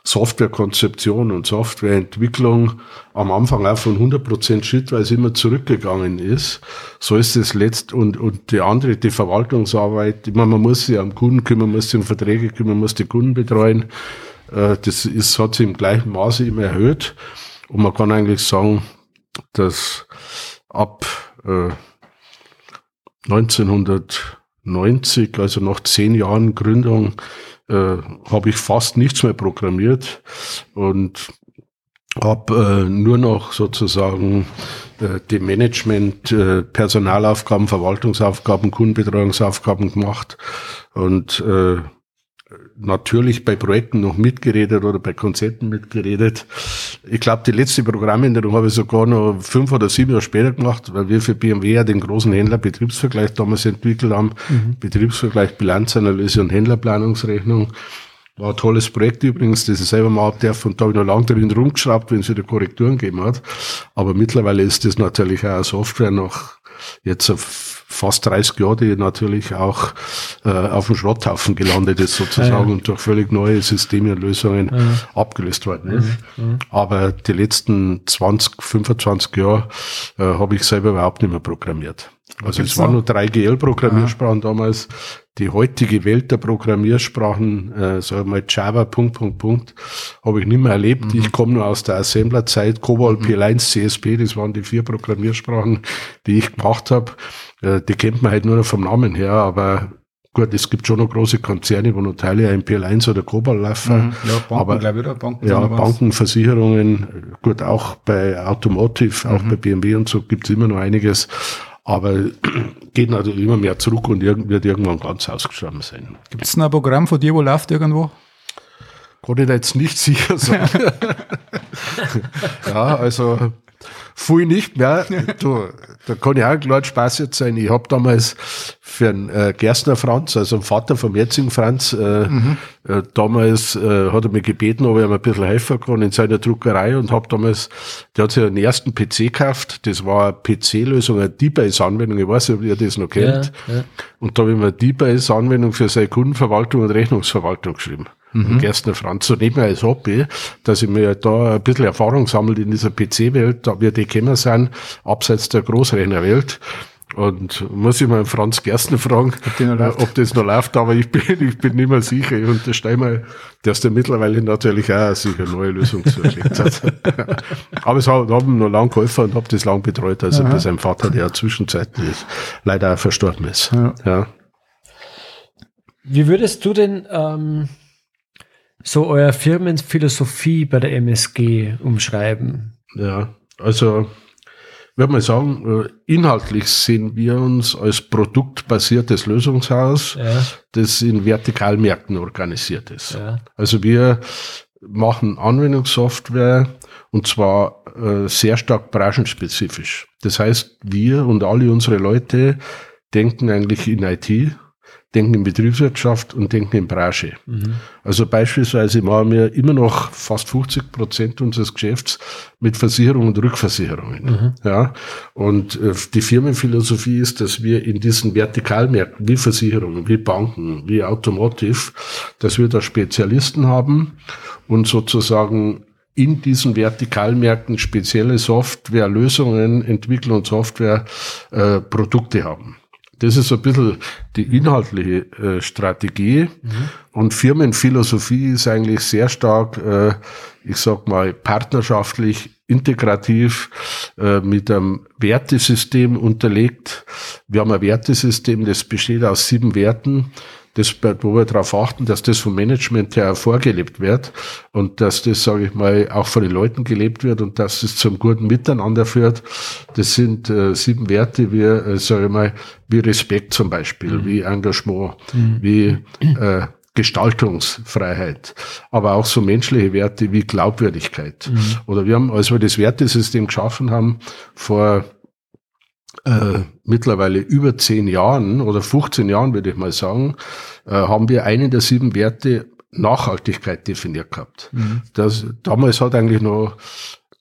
Softwarekonzeption und Softwareentwicklung am Anfang auch von 100% schrittweise immer zurückgegangen ist. So ist es letzt und, und die andere, die Verwaltungsarbeit, ich meine, man muss sich am Kunden kümmern, man muss sich um Verträge kümmern, man muss die Kunden betreuen. Äh, das ist, hat sich im gleichen Maße immer erhöht. Und man kann eigentlich sagen, dass ab äh, 1990, also nach zehn Jahren Gründung, äh, habe ich fast nichts mehr programmiert und habe äh, nur noch sozusagen äh, dem Management, äh, Personalaufgaben, Verwaltungsaufgaben, Kundenbetreuungsaufgaben gemacht und äh, natürlich bei Projekten noch mitgeredet oder bei Konzerten mitgeredet. Ich glaube, die letzte Programmänderung habe ich sogar noch fünf oder sieben Jahre später gemacht, weil wir für BMW ja den großen Händler Betriebsvergleich damals entwickelt haben. Mhm. Betriebsvergleich, Bilanzanalyse und Händlerplanungsrechnung. War ein tolles Projekt übrigens, das ich selber mal abdarf und da habe ich noch lange drin rumgeschraubt, wenn es wieder Korrekturen gegeben hat. Aber mittlerweile ist das natürlich auch eine Software noch jetzt auf fast 30 Jahre, die natürlich auch äh, auf dem Schrotthaufen gelandet ist sozusagen ja, ja. und durch völlig neue Systeme und Lösungen ja. abgelöst worden ist. Aber die letzten 20, 25 Jahre äh, habe ich selber überhaupt nicht mehr programmiert. Also es waren nur 3GL-Programmiersprachen damals. Die heutige Welt der Programmiersprachen, äh, sagen wir mal Java, Punkt, Punkt, Punkt, habe ich nicht mehr erlebt. Mhm. Ich komme nur aus der Assembler-Zeit, COBOL, mhm. P1, CSP, das waren die vier Programmiersprachen, die ich gemacht habe. Äh, die kennt man halt nur noch vom Namen her, aber gut, es gibt schon noch große Konzerne, wo noch Teile ein PL1 oder COBOL laufen. Mhm. Ja, Banken, aber, glaube ich, oder? Banken, ja, Banken, Versicherungen, gut, auch bei Automotive, auch mhm. bei BMW und so gibt es immer noch einiges. Aber geht natürlich immer mehr zurück und wird irgendwann ganz ausgestorben sein. Gibt es ein Programm von dir, wo läuft irgendwo? Kann ich da jetzt nicht sicher sagen. ja, also viel nicht mehr. Du, da kann ich auch klar Spaß jetzt sein. Ich habe damals für einen äh, Gerstner Franz, also einen Vater vom jetzigen Franz, äh, mhm. äh, damals äh, hat er mich gebeten, ob ich ihm ein bisschen helfen kann in seiner Druckerei und habe damals, der hat sich einen ersten PC gekauft, das war eine PC-Lösung, eine D-Base-Anwendung, ich weiß nicht, ob ihr das noch kennt. Ja, ja. Und da habe ich mir eine D-Base-Anwendung für seine Kundenverwaltung und Rechnungsverwaltung geschrieben mhm. Gerstner Franz, so nebenher als Hobby, dass ich mir da ein bisschen Erfahrung sammelt in dieser PC-Welt, da wir die gekommen sind, abseits der Großrechnerwelt. Und muss ich mal Franz Gerstner fragen, ob, äh, ob, das noch läuft, aber ich bin, ich bin nicht mehr sicher. Ich unterstelle mal, dass der mittlerweile natürlich auch sich eine neue Lösung zugelegt hat. aber es hat, hat ihm noch lange geholfen und habe das lang betreut, also Aha. bei seinem Vater, der zwischenzeitlich leider auch verstorben ist. Ja. ja. Wie würdest du denn ähm, so euer Firmenphilosophie bei der MSG umschreiben? Ja, also würde mal sagen, äh, inhaltlich sehen wir uns als produktbasiertes Lösungshaus, ja. das in Vertikalmärkten organisiert ist. Ja. Also wir machen Anwendungssoftware und zwar äh, sehr stark branchenspezifisch. Das heißt, wir und alle unsere Leute denken eigentlich in IT denken in Betriebswirtschaft und denken in Branche. Mhm. Also beispielsweise machen wir immer noch fast 50 Prozent unseres Geschäfts mit Versicherungen und Rückversicherungen. Mhm. Ja, und äh, die Firmenphilosophie ist, dass wir in diesen Vertikalmärkten wie Versicherungen, wie Banken, wie Automotive, dass wir da Spezialisten haben und sozusagen in diesen Vertikalmärkten spezielle Softwarelösungen entwickeln und Softwareprodukte äh, haben. Das ist so ein bisschen die inhaltliche äh, Strategie. Mhm. Und Firmenphilosophie ist eigentlich sehr stark, äh, ich sag mal, partnerschaftlich, integrativ, äh, mit einem Wertesystem unterlegt. Wir haben ein Wertesystem, das besteht aus sieben Werten das, wo wir darauf achten, dass das vom Management her vorgelebt wird und dass das, sage ich mal, auch von den Leuten gelebt wird und dass es zum guten Miteinander führt. Das sind äh, sieben Werte wie, äh, sage ich mal, wie Respekt zum Beispiel, mhm. wie Engagement, mhm. wie äh, Gestaltungsfreiheit, aber auch so menschliche Werte wie Glaubwürdigkeit. Mhm. Oder wir haben, als wir das Wertesystem geschaffen haben, vor äh, mittlerweile über zehn Jahren oder 15 Jahren, würde ich mal sagen, äh, haben wir einen der sieben Werte Nachhaltigkeit definiert gehabt. Mhm. Das, damals hat eigentlich noch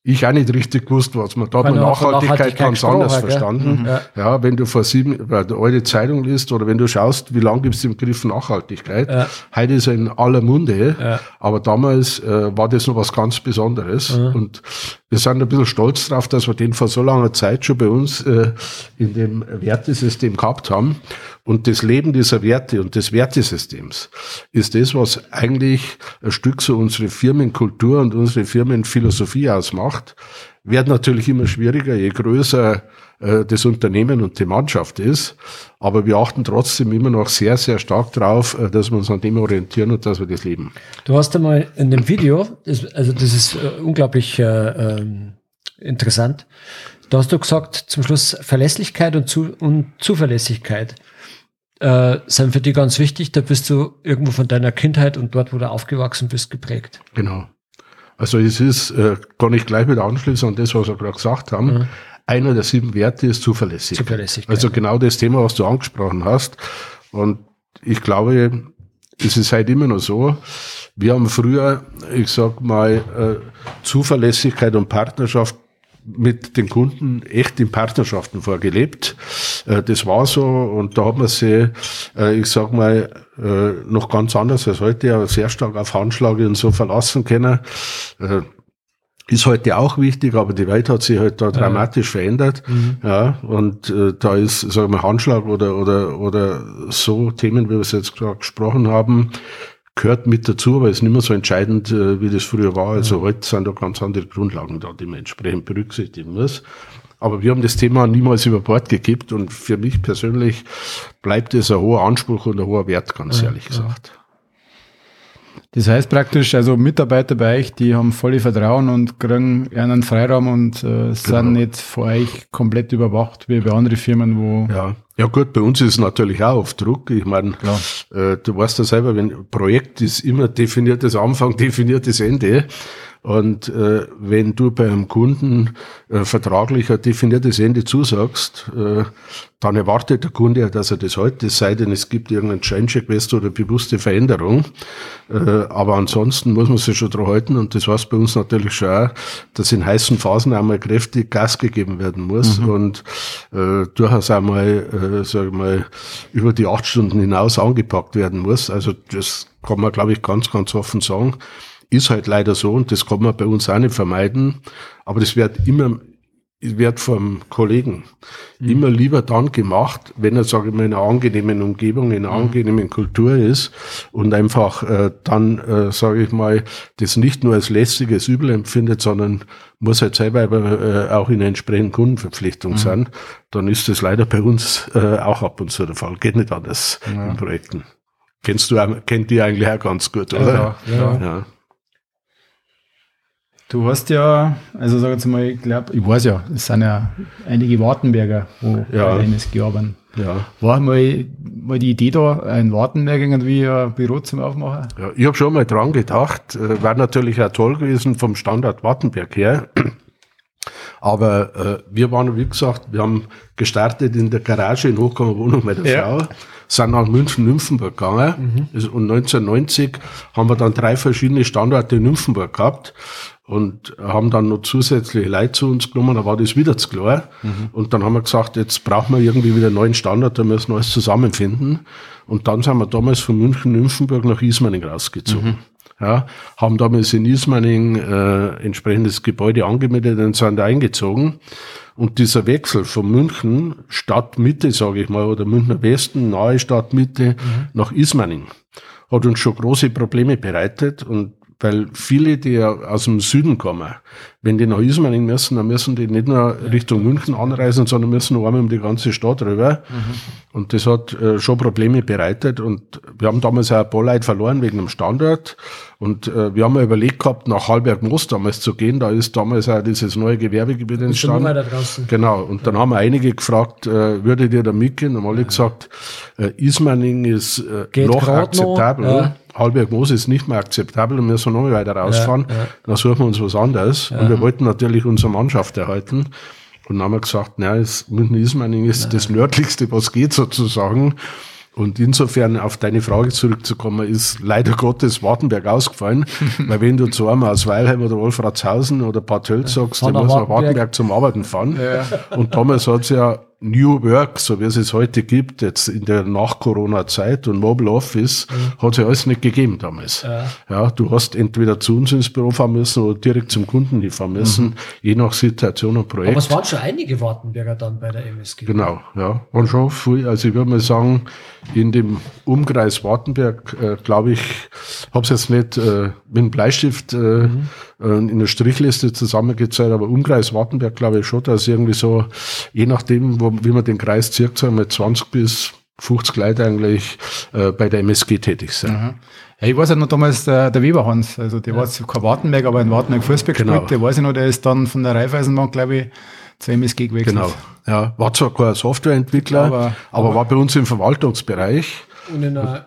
ich auch nicht richtig gewusst, was man da hat man Nachhaltigkeit, Nachhaltigkeit ganz anders hat, verstanden. Mhm. Ja. ja. wenn du vor sieben, weil du alte Zeitung liest oder wenn du schaust, wie lange gibt es den Begriff Nachhaltigkeit, ja. heute ist er in aller Munde, ja. aber damals äh, war das noch was ganz Besonderes mhm. und wir sind ein bisschen stolz drauf, dass wir den vor so langer Zeit schon bei uns äh, in dem Wertesystem gehabt haben. Und das Leben dieser Werte und des Wertesystems ist das, was eigentlich ein Stück so unsere Firmenkultur und unsere Firmenphilosophie ausmacht. Wird natürlich immer schwieriger, je größer äh, das Unternehmen und die Mannschaft ist. Aber wir achten trotzdem immer noch sehr, sehr stark darauf, äh, dass wir uns an dem orientieren und dass wir das leben. Du hast einmal in dem Video, das, also das ist äh, unglaublich äh, ähm, interessant, da hast du gesagt, zum Schluss Verlässlichkeit und, Zu und Zuverlässigkeit äh, sind für dich ganz wichtig. Da bist du irgendwo von deiner Kindheit und dort, wo du aufgewachsen bist, geprägt. Genau. Also es ist, äh, kann ich gleich wieder anschließen an das, was wir gerade gesagt haben. Mhm. Einer der sieben Werte ist Zuverlässigkeit. Zuverlässigkeit. Also genau das Thema, was du angesprochen hast. Und ich glaube, es ist halt immer noch so. Wir haben früher, ich sag mal, äh, Zuverlässigkeit und Partnerschaft mit den Kunden echt in Partnerschaften vorgelebt. Äh, das war so und da hat man sie, äh, ich sag mal, noch ganz anders als heute, aber sehr stark auf Handschläge und so verlassen können. Ist heute auch wichtig, aber die Welt hat sich halt da dramatisch ja. verändert. Mhm. Ja, und äh, da ist, sagen wir, Handschlag oder, oder, oder so Themen, wie wir es jetzt gerade gesprochen haben, gehört mit dazu, aber ist nicht mehr so entscheidend, äh, wie das früher war. Also ja. heute sind da ganz andere Grundlagen da, die man entsprechend berücksichtigen muss. Aber wir haben das Thema niemals über Bord gekippt und für mich persönlich bleibt es ein hoher Anspruch und ein hoher Wert, ganz ja, ehrlich gesagt. Das heißt praktisch, also Mitarbeiter bei euch, die haben volle Vertrauen und kriegen einen Freiraum und äh, sind genau. nicht von euch komplett überwacht, wie bei anderen Firmen, wo. Ja. Ja gut, bei uns ist es natürlich auch auf Druck. Ich meine, äh, du weißt ja selber, wenn Projekt ist immer definiertes Anfang, definiertes Ende. Und äh, wenn du bei einem Kunden äh, vertraglich ein definiertes Ende zusagst, äh, dann erwartet der Kunde ja, dass er das hält, es sei denn, es gibt irgendeinen Change-Request oder bewusste Veränderung. Äh, aber ansonsten muss man sich schon dran halten und das heißt bei uns natürlich schon auch, dass in heißen Phasen einmal kräftig Gas gegeben werden muss mhm. und äh, durchaus einmal, äh, sag ich mal, über die acht Stunden hinaus angepackt werden muss. Also das kann man, glaube ich, ganz, ganz offen sagen. Ist halt leider so und das kann man bei uns auch nicht vermeiden. Aber das wird immer wird vom Kollegen mhm. immer lieber dann gemacht, wenn er, sage ich mal, in einer angenehmen Umgebung, in einer mhm. angenehmen Kultur ist und einfach äh, dann, äh, sage ich mal, das nicht nur als lästiges Übel empfindet, sondern muss halt selber aber, äh, auch in einer entsprechenden Kundenverpflichtung mhm. sein, dann ist das leider bei uns äh, auch ab und zu der Fall. Geht nicht anders ja. in Projekten. Kennst du, kennt die eigentlich auch ganz gut, oder? Ja, ja. ja. Du hast ja, also sag jetzt mal, ich glaube, ich weiß ja, es sind ja einige Wartenberger, wo ja. bei NSG arbeiten. Ja. War mal, mal die Idee da, ein Wartenberg irgendwie ein Büro zum Aufmachen? Ja, ich habe schon mal dran gedacht, äh, war natürlich auch toll gewesen vom Standort Wartenberg her. Aber äh, wir waren, wie gesagt, wir haben gestartet in der Garage in Hochkammer Wohnung meiner ja. Frau sind nach München-Nymphenburg gegangen. Mhm. Und 1990 haben wir dann drei verschiedene Standorte in Nymphenburg gehabt und haben dann noch zusätzliche Leute zu uns genommen, da war das wieder zu klar. Mhm. Und dann haben wir gesagt, jetzt brauchen wir irgendwie wieder einen neuen Standort, da müssen wir alles zusammenfinden. Und dann sind wir damals von München-Nymphenburg nach Ismaning rausgezogen. Mhm. Ja, haben damals in Ismaning äh, entsprechendes Gebäude angemeldet und sind da eingezogen. Und dieser Wechsel von München Stadtmitte, sage ich mal, oder Münchner Westen, nahe Stadtmitte, mhm. nach Ismaning, hat uns schon große Probleme bereitet. Und weil viele, die aus dem Süden kommen, wenn die nach Ismaning müssen, dann müssen die nicht nur Richtung München anreisen, sondern müssen einmal um die ganze Stadt rüber. Mhm. Und das hat äh, schon Probleme bereitet. Und wir haben damals auch ein paar Leute verloren wegen dem Standort. Und äh, wir haben ja überlegt gehabt, nach Halberg-Moos damals zu gehen. Da ist damals auch dieses neue Gewerbegebiet entstanden. Genau. Und dann ja. haben wir einige gefragt, äh, würdet ihr da mitgehen? Dann haben alle ja. gesagt, äh, Ismaning ist äh, noch akzeptabel. Noch. Ja. Halberg Moos ist nicht mehr akzeptabel und müssen noch mal weiter rausfahren. Ja, ja. Dann suchen wir uns was anderes. Und wir wollten natürlich unsere Mannschaft erhalten. Und dann haben wir gesagt, na, München-Ismaning ist das nördlichste, was geht sozusagen. Und insofern auf deine Frage zurückzukommen, ist leider Gottes Wartenberg ausgefallen, weil wenn du zu einem aus Weilheim oder Wolfratshausen oder Bad Tölz sagst, der muss nach Wartenberg zum Arbeiten fahren. Ja. Und damals hat's ja New Work, so wie es es heute gibt, jetzt in der Nach-Corona-Zeit und Mobile Office, mhm. hat es ja alles nicht gegeben damals. Ja. ja. du hast entweder zu uns ins Büro fahren müssen oder direkt zum Kunden hinfahren müssen, mhm. je nach Situation und Projekt. Aber es waren schon einige Wartenberger dann bei der MSG. Genau, ja, waren schon viel. Also ich würde mal sagen, in dem Umkreis Wartenberg, äh, glaube ich, habe es jetzt nicht äh, mit dem Bleistift äh, mhm. Äh, in der Strichliste zusammengezählt, aber Umkreis Wartenberg glaube ich schon, dass irgendwie so, je nachdem, wo, wie man den Kreis zirkt, sagen wir 20 bis 50 Leute eigentlich äh, bei der MSG tätig sind. Mhm. Ja, ich weiß ja noch damals der, der Weber Hans, also der ja. war kein Wartenberg, aber in Wartenberg Fußberg genau. gespielt, der weiß ich noch, der ist dann von der Raiffeisenbank, glaube ich, zur MSG gewechselt. Genau, ja, war zwar kein Softwareentwickler, aber, aber, aber war bei uns im Verwaltungsbereich. Und in einer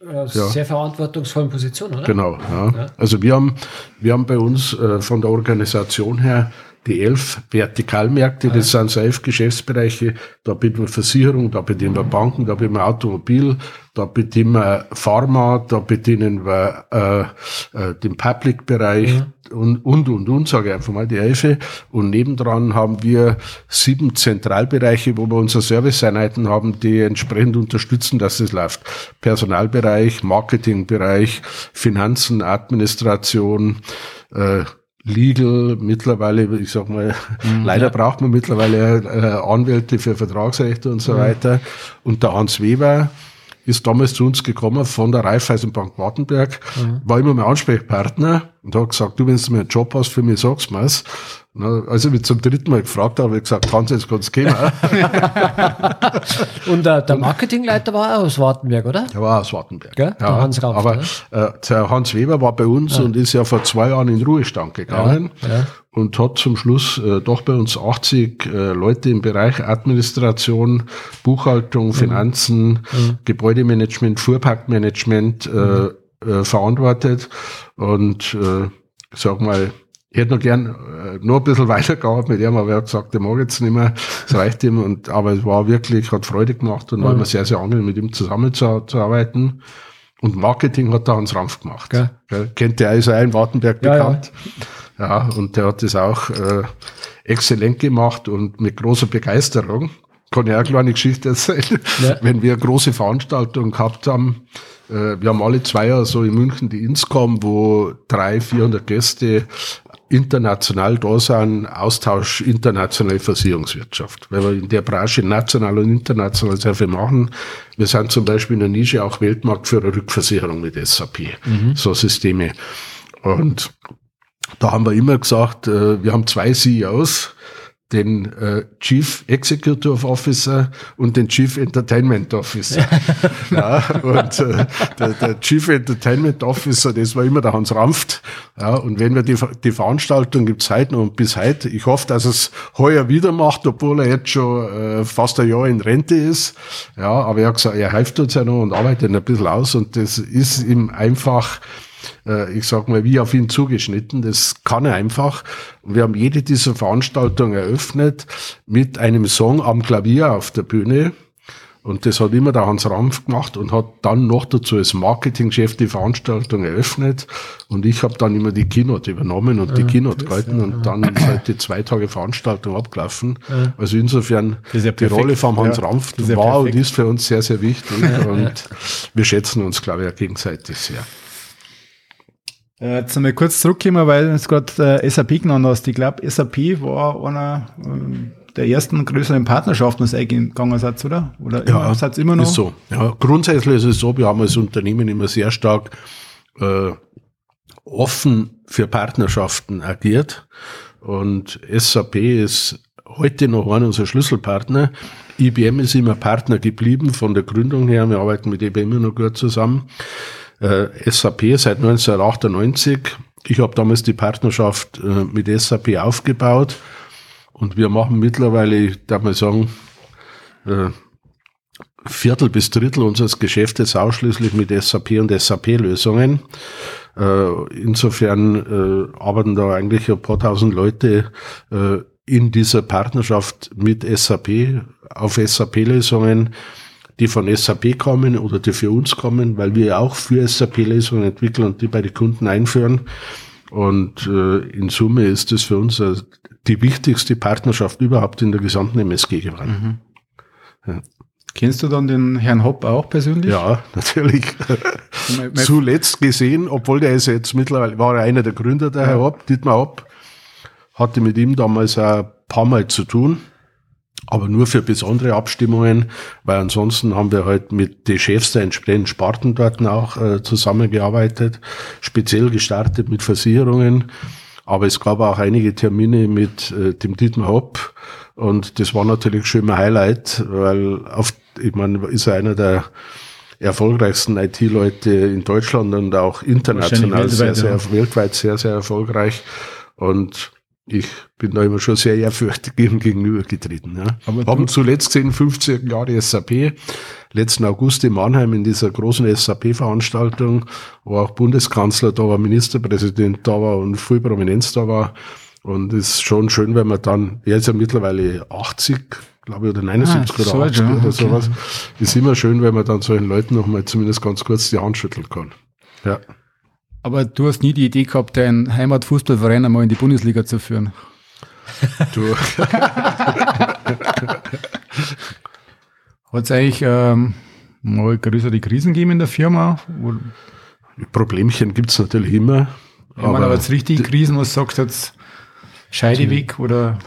ja. sehr verantwortungsvollen Position, oder? Genau, ja. ja. Also wir haben, wir haben bei uns äh, von der Organisation her die elf Vertikalmärkte, das sind so elf Geschäftsbereiche, da bieten wir Versicherung, da bedienen wir Banken, da bedienen wir Automobil, da bedienen wir Pharma, da bedienen wir äh, äh, den Public-Bereich mhm. und, und, und, und, sage ich einfach mal die Elfe. Und nebendran haben wir sieben Zentralbereiche, wo wir unsere Serviceeinheiten haben, die entsprechend unterstützen, dass es läuft. Personalbereich, Marketingbereich, Finanzen, Administration, äh, Legal mittlerweile, ich sag mal, mhm, leider ja. braucht man mittlerweile äh, Anwälte für Vertragsrechte und so mhm. weiter. Und der Hans Weber ist damals zu uns gekommen von der Raiffeisenbank Wartenberg, mhm. war immer mein Ansprechpartner und hat gesagt, du, wenn du mir einen Job hast für mich, sag's mir's. Also ich mich zum dritten Mal gefragt habe, habe ich gesagt, kannst du jetzt ganz gehen. und äh, der Marketingleiter war auch aus Wartenberg, oder? Der war aus Wartenberg. Gell? Der Hans Rauf, aber äh, der Hans Weber war bei uns ja. und ist ja vor zwei Jahren in Ruhestand gegangen. Ja, ja. Und hat zum Schluss äh, doch bei uns 80 äh, Leute im Bereich Administration, Buchhaltung, mhm. Finanzen, mhm. Gebäudemanagement, Fuhrparkmanagement äh, mhm. Äh, verantwortet. Und äh, sag mal, ich hätte noch gern äh, nur ein bisschen weiter gehabt mit ihm, aber er hat gesagt, der mag jetzt nicht mehr, es reicht ihm. Und, aber es war wirklich, hat Freude gemacht und mhm. war immer sehr, sehr angenehm, mit ihm zusammenzuarbeiten. Und Marketing hat da Hans Rampf gemacht. Gell? Gell? Kennt der also ein Wartenberg ja, bekannt. Ja. ja. und der hat das auch äh, exzellent gemacht und mit großer Begeisterung. Kann ich auch eine kleine Geschichte erzählen. Ja. Wenn wir eine große Veranstaltung gehabt haben, wir haben alle zwei Jahre so in München die Inscom, wo drei, vierhundert Gäste international da sind, Austausch internationale Versicherungswirtschaft. Weil wir in der Branche national und international sehr viel machen. Wir sind zum Beispiel in der Nische auch Weltmarkt für eine Rückversicherung mit SAP. Mhm. So Systeme. Und da haben wir immer gesagt, äh, wir haben zwei CEOs, den äh, Chief Executive Officer und den Chief Entertainment Officer. ja, und äh, der, der, Chief Entertainment Officer, das war immer der Hans Rampft. Ja, und wenn wir die, die Veranstaltung gibt's heute noch und bis heute, ich hoffe, dass es heuer wieder macht, obwohl er jetzt schon äh, fast ein Jahr in Rente ist. Ja, aber er hat gesagt, er hilft uns ja noch und arbeitet ein bisschen aus und das ist ihm einfach äh, ich sag mal, wie auf ihn zugeschnitten. Das kann er einfach. Wir haben jede dieser Veranstaltungen eröffnet mit einem Song am Klavier auf der Bühne. Und das hat immer der Hans Rampf gemacht und hat dann noch dazu als Marketingchef die Veranstaltung eröffnet. Und ich habe dann immer die Keynote übernommen und die Keynote gehalten ja, und dann ist halt die zwei Tage Veranstaltung abgelaufen. Ja. Also insofern ja die Rolle vom Hans ja, Rampf war und ist für uns sehr, sehr wichtig. und wir schätzen uns, glaube ich, auch gegenseitig sehr. Äh, jetzt nochmal kurz zurückkommen, weil du es gerade äh, SAP genannt hast. Ich glaube, SAP war einer äh, der ersten größeren Partnerschaften, was eingegangen seid, oder? Oder ja, immer, seid immer noch? Ist so. Ja, grundsätzlich ist es so, wir haben als Unternehmen immer sehr stark äh, offen für Partnerschaften agiert. Und SAP ist heute noch einer unserer Schlüsselpartner. IBM ist immer Partner geblieben von der Gründung her. Wir arbeiten mit IBM immer noch gut zusammen äh, SAP seit 1998. Ich habe damals die Partnerschaft äh, mit SAP aufgebaut und wir machen mittlerweile, ich darf mal sagen, äh, Viertel bis Drittel unseres Geschäftes ausschließlich mit SAP und SAP-Lösungen. Äh, insofern äh, arbeiten da eigentlich ein paar tausend Leute äh, in dieser Partnerschaft mit SAP auf SAP-Lösungen die von SAP kommen oder die für uns kommen, weil wir auch für SAP-Lösungen entwickeln und die bei den Kunden einführen. Und äh, in Summe ist das für uns äh, die wichtigste Partnerschaft überhaupt in der gesamten MSG geworden. Mhm. Ja. Kennst du dann den Herrn Hopp auch persönlich? Ja, natürlich. Zuletzt gesehen, obwohl der ist jetzt mittlerweile, war er einer der Gründer, der ja. Herr Hopp, Dietmar Hopp, hatte mit ihm damals ein paar Mal zu tun aber nur für besondere Abstimmungen, weil ansonsten haben wir halt mit den Chefs der entsprechenden Sparten dort auch äh, zusammengearbeitet, speziell gestartet mit Versicherungen. Aber es gab auch einige Termine mit äh, dem Dietmar Hopp und das war natürlich schon ein Highlight, weil auf, ich meine, ist er einer der erfolgreichsten IT-Leute in Deutschland und auch international sehr, sehr, ja. weltweit sehr, sehr erfolgreich. Und ich bin da immer schon sehr ehrfürchtig ihm gegenübergetreten. Ja. Aber Haben zuletzt gesehen 50 Jahre SAP, letzten August in Mannheim in dieser großen SAP-Veranstaltung, wo auch Bundeskanzler da war, Ministerpräsident da war und viel Prominenz da war. Und es ist schon schön, wenn man dann, er ist ja mittlerweile 80, glaube ich, oder 79 ah, oder 80 ja, oder okay. sowas. Ist immer schön, wenn man dann solchen Leuten nochmal zumindest ganz kurz die Hand schütteln kann. Ja. Aber du hast nie die Idee gehabt, deinen Heimatfußballverein einmal in die Bundesliga zu führen. Du. Hat es eigentlich ähm, mal größere Krisen gegeben in der Firma? Problemchen gibt es natürlich immer. Ich aber, meine, aber jetzt richtige Krisen, was sagst du jetzt, Scheideweg oder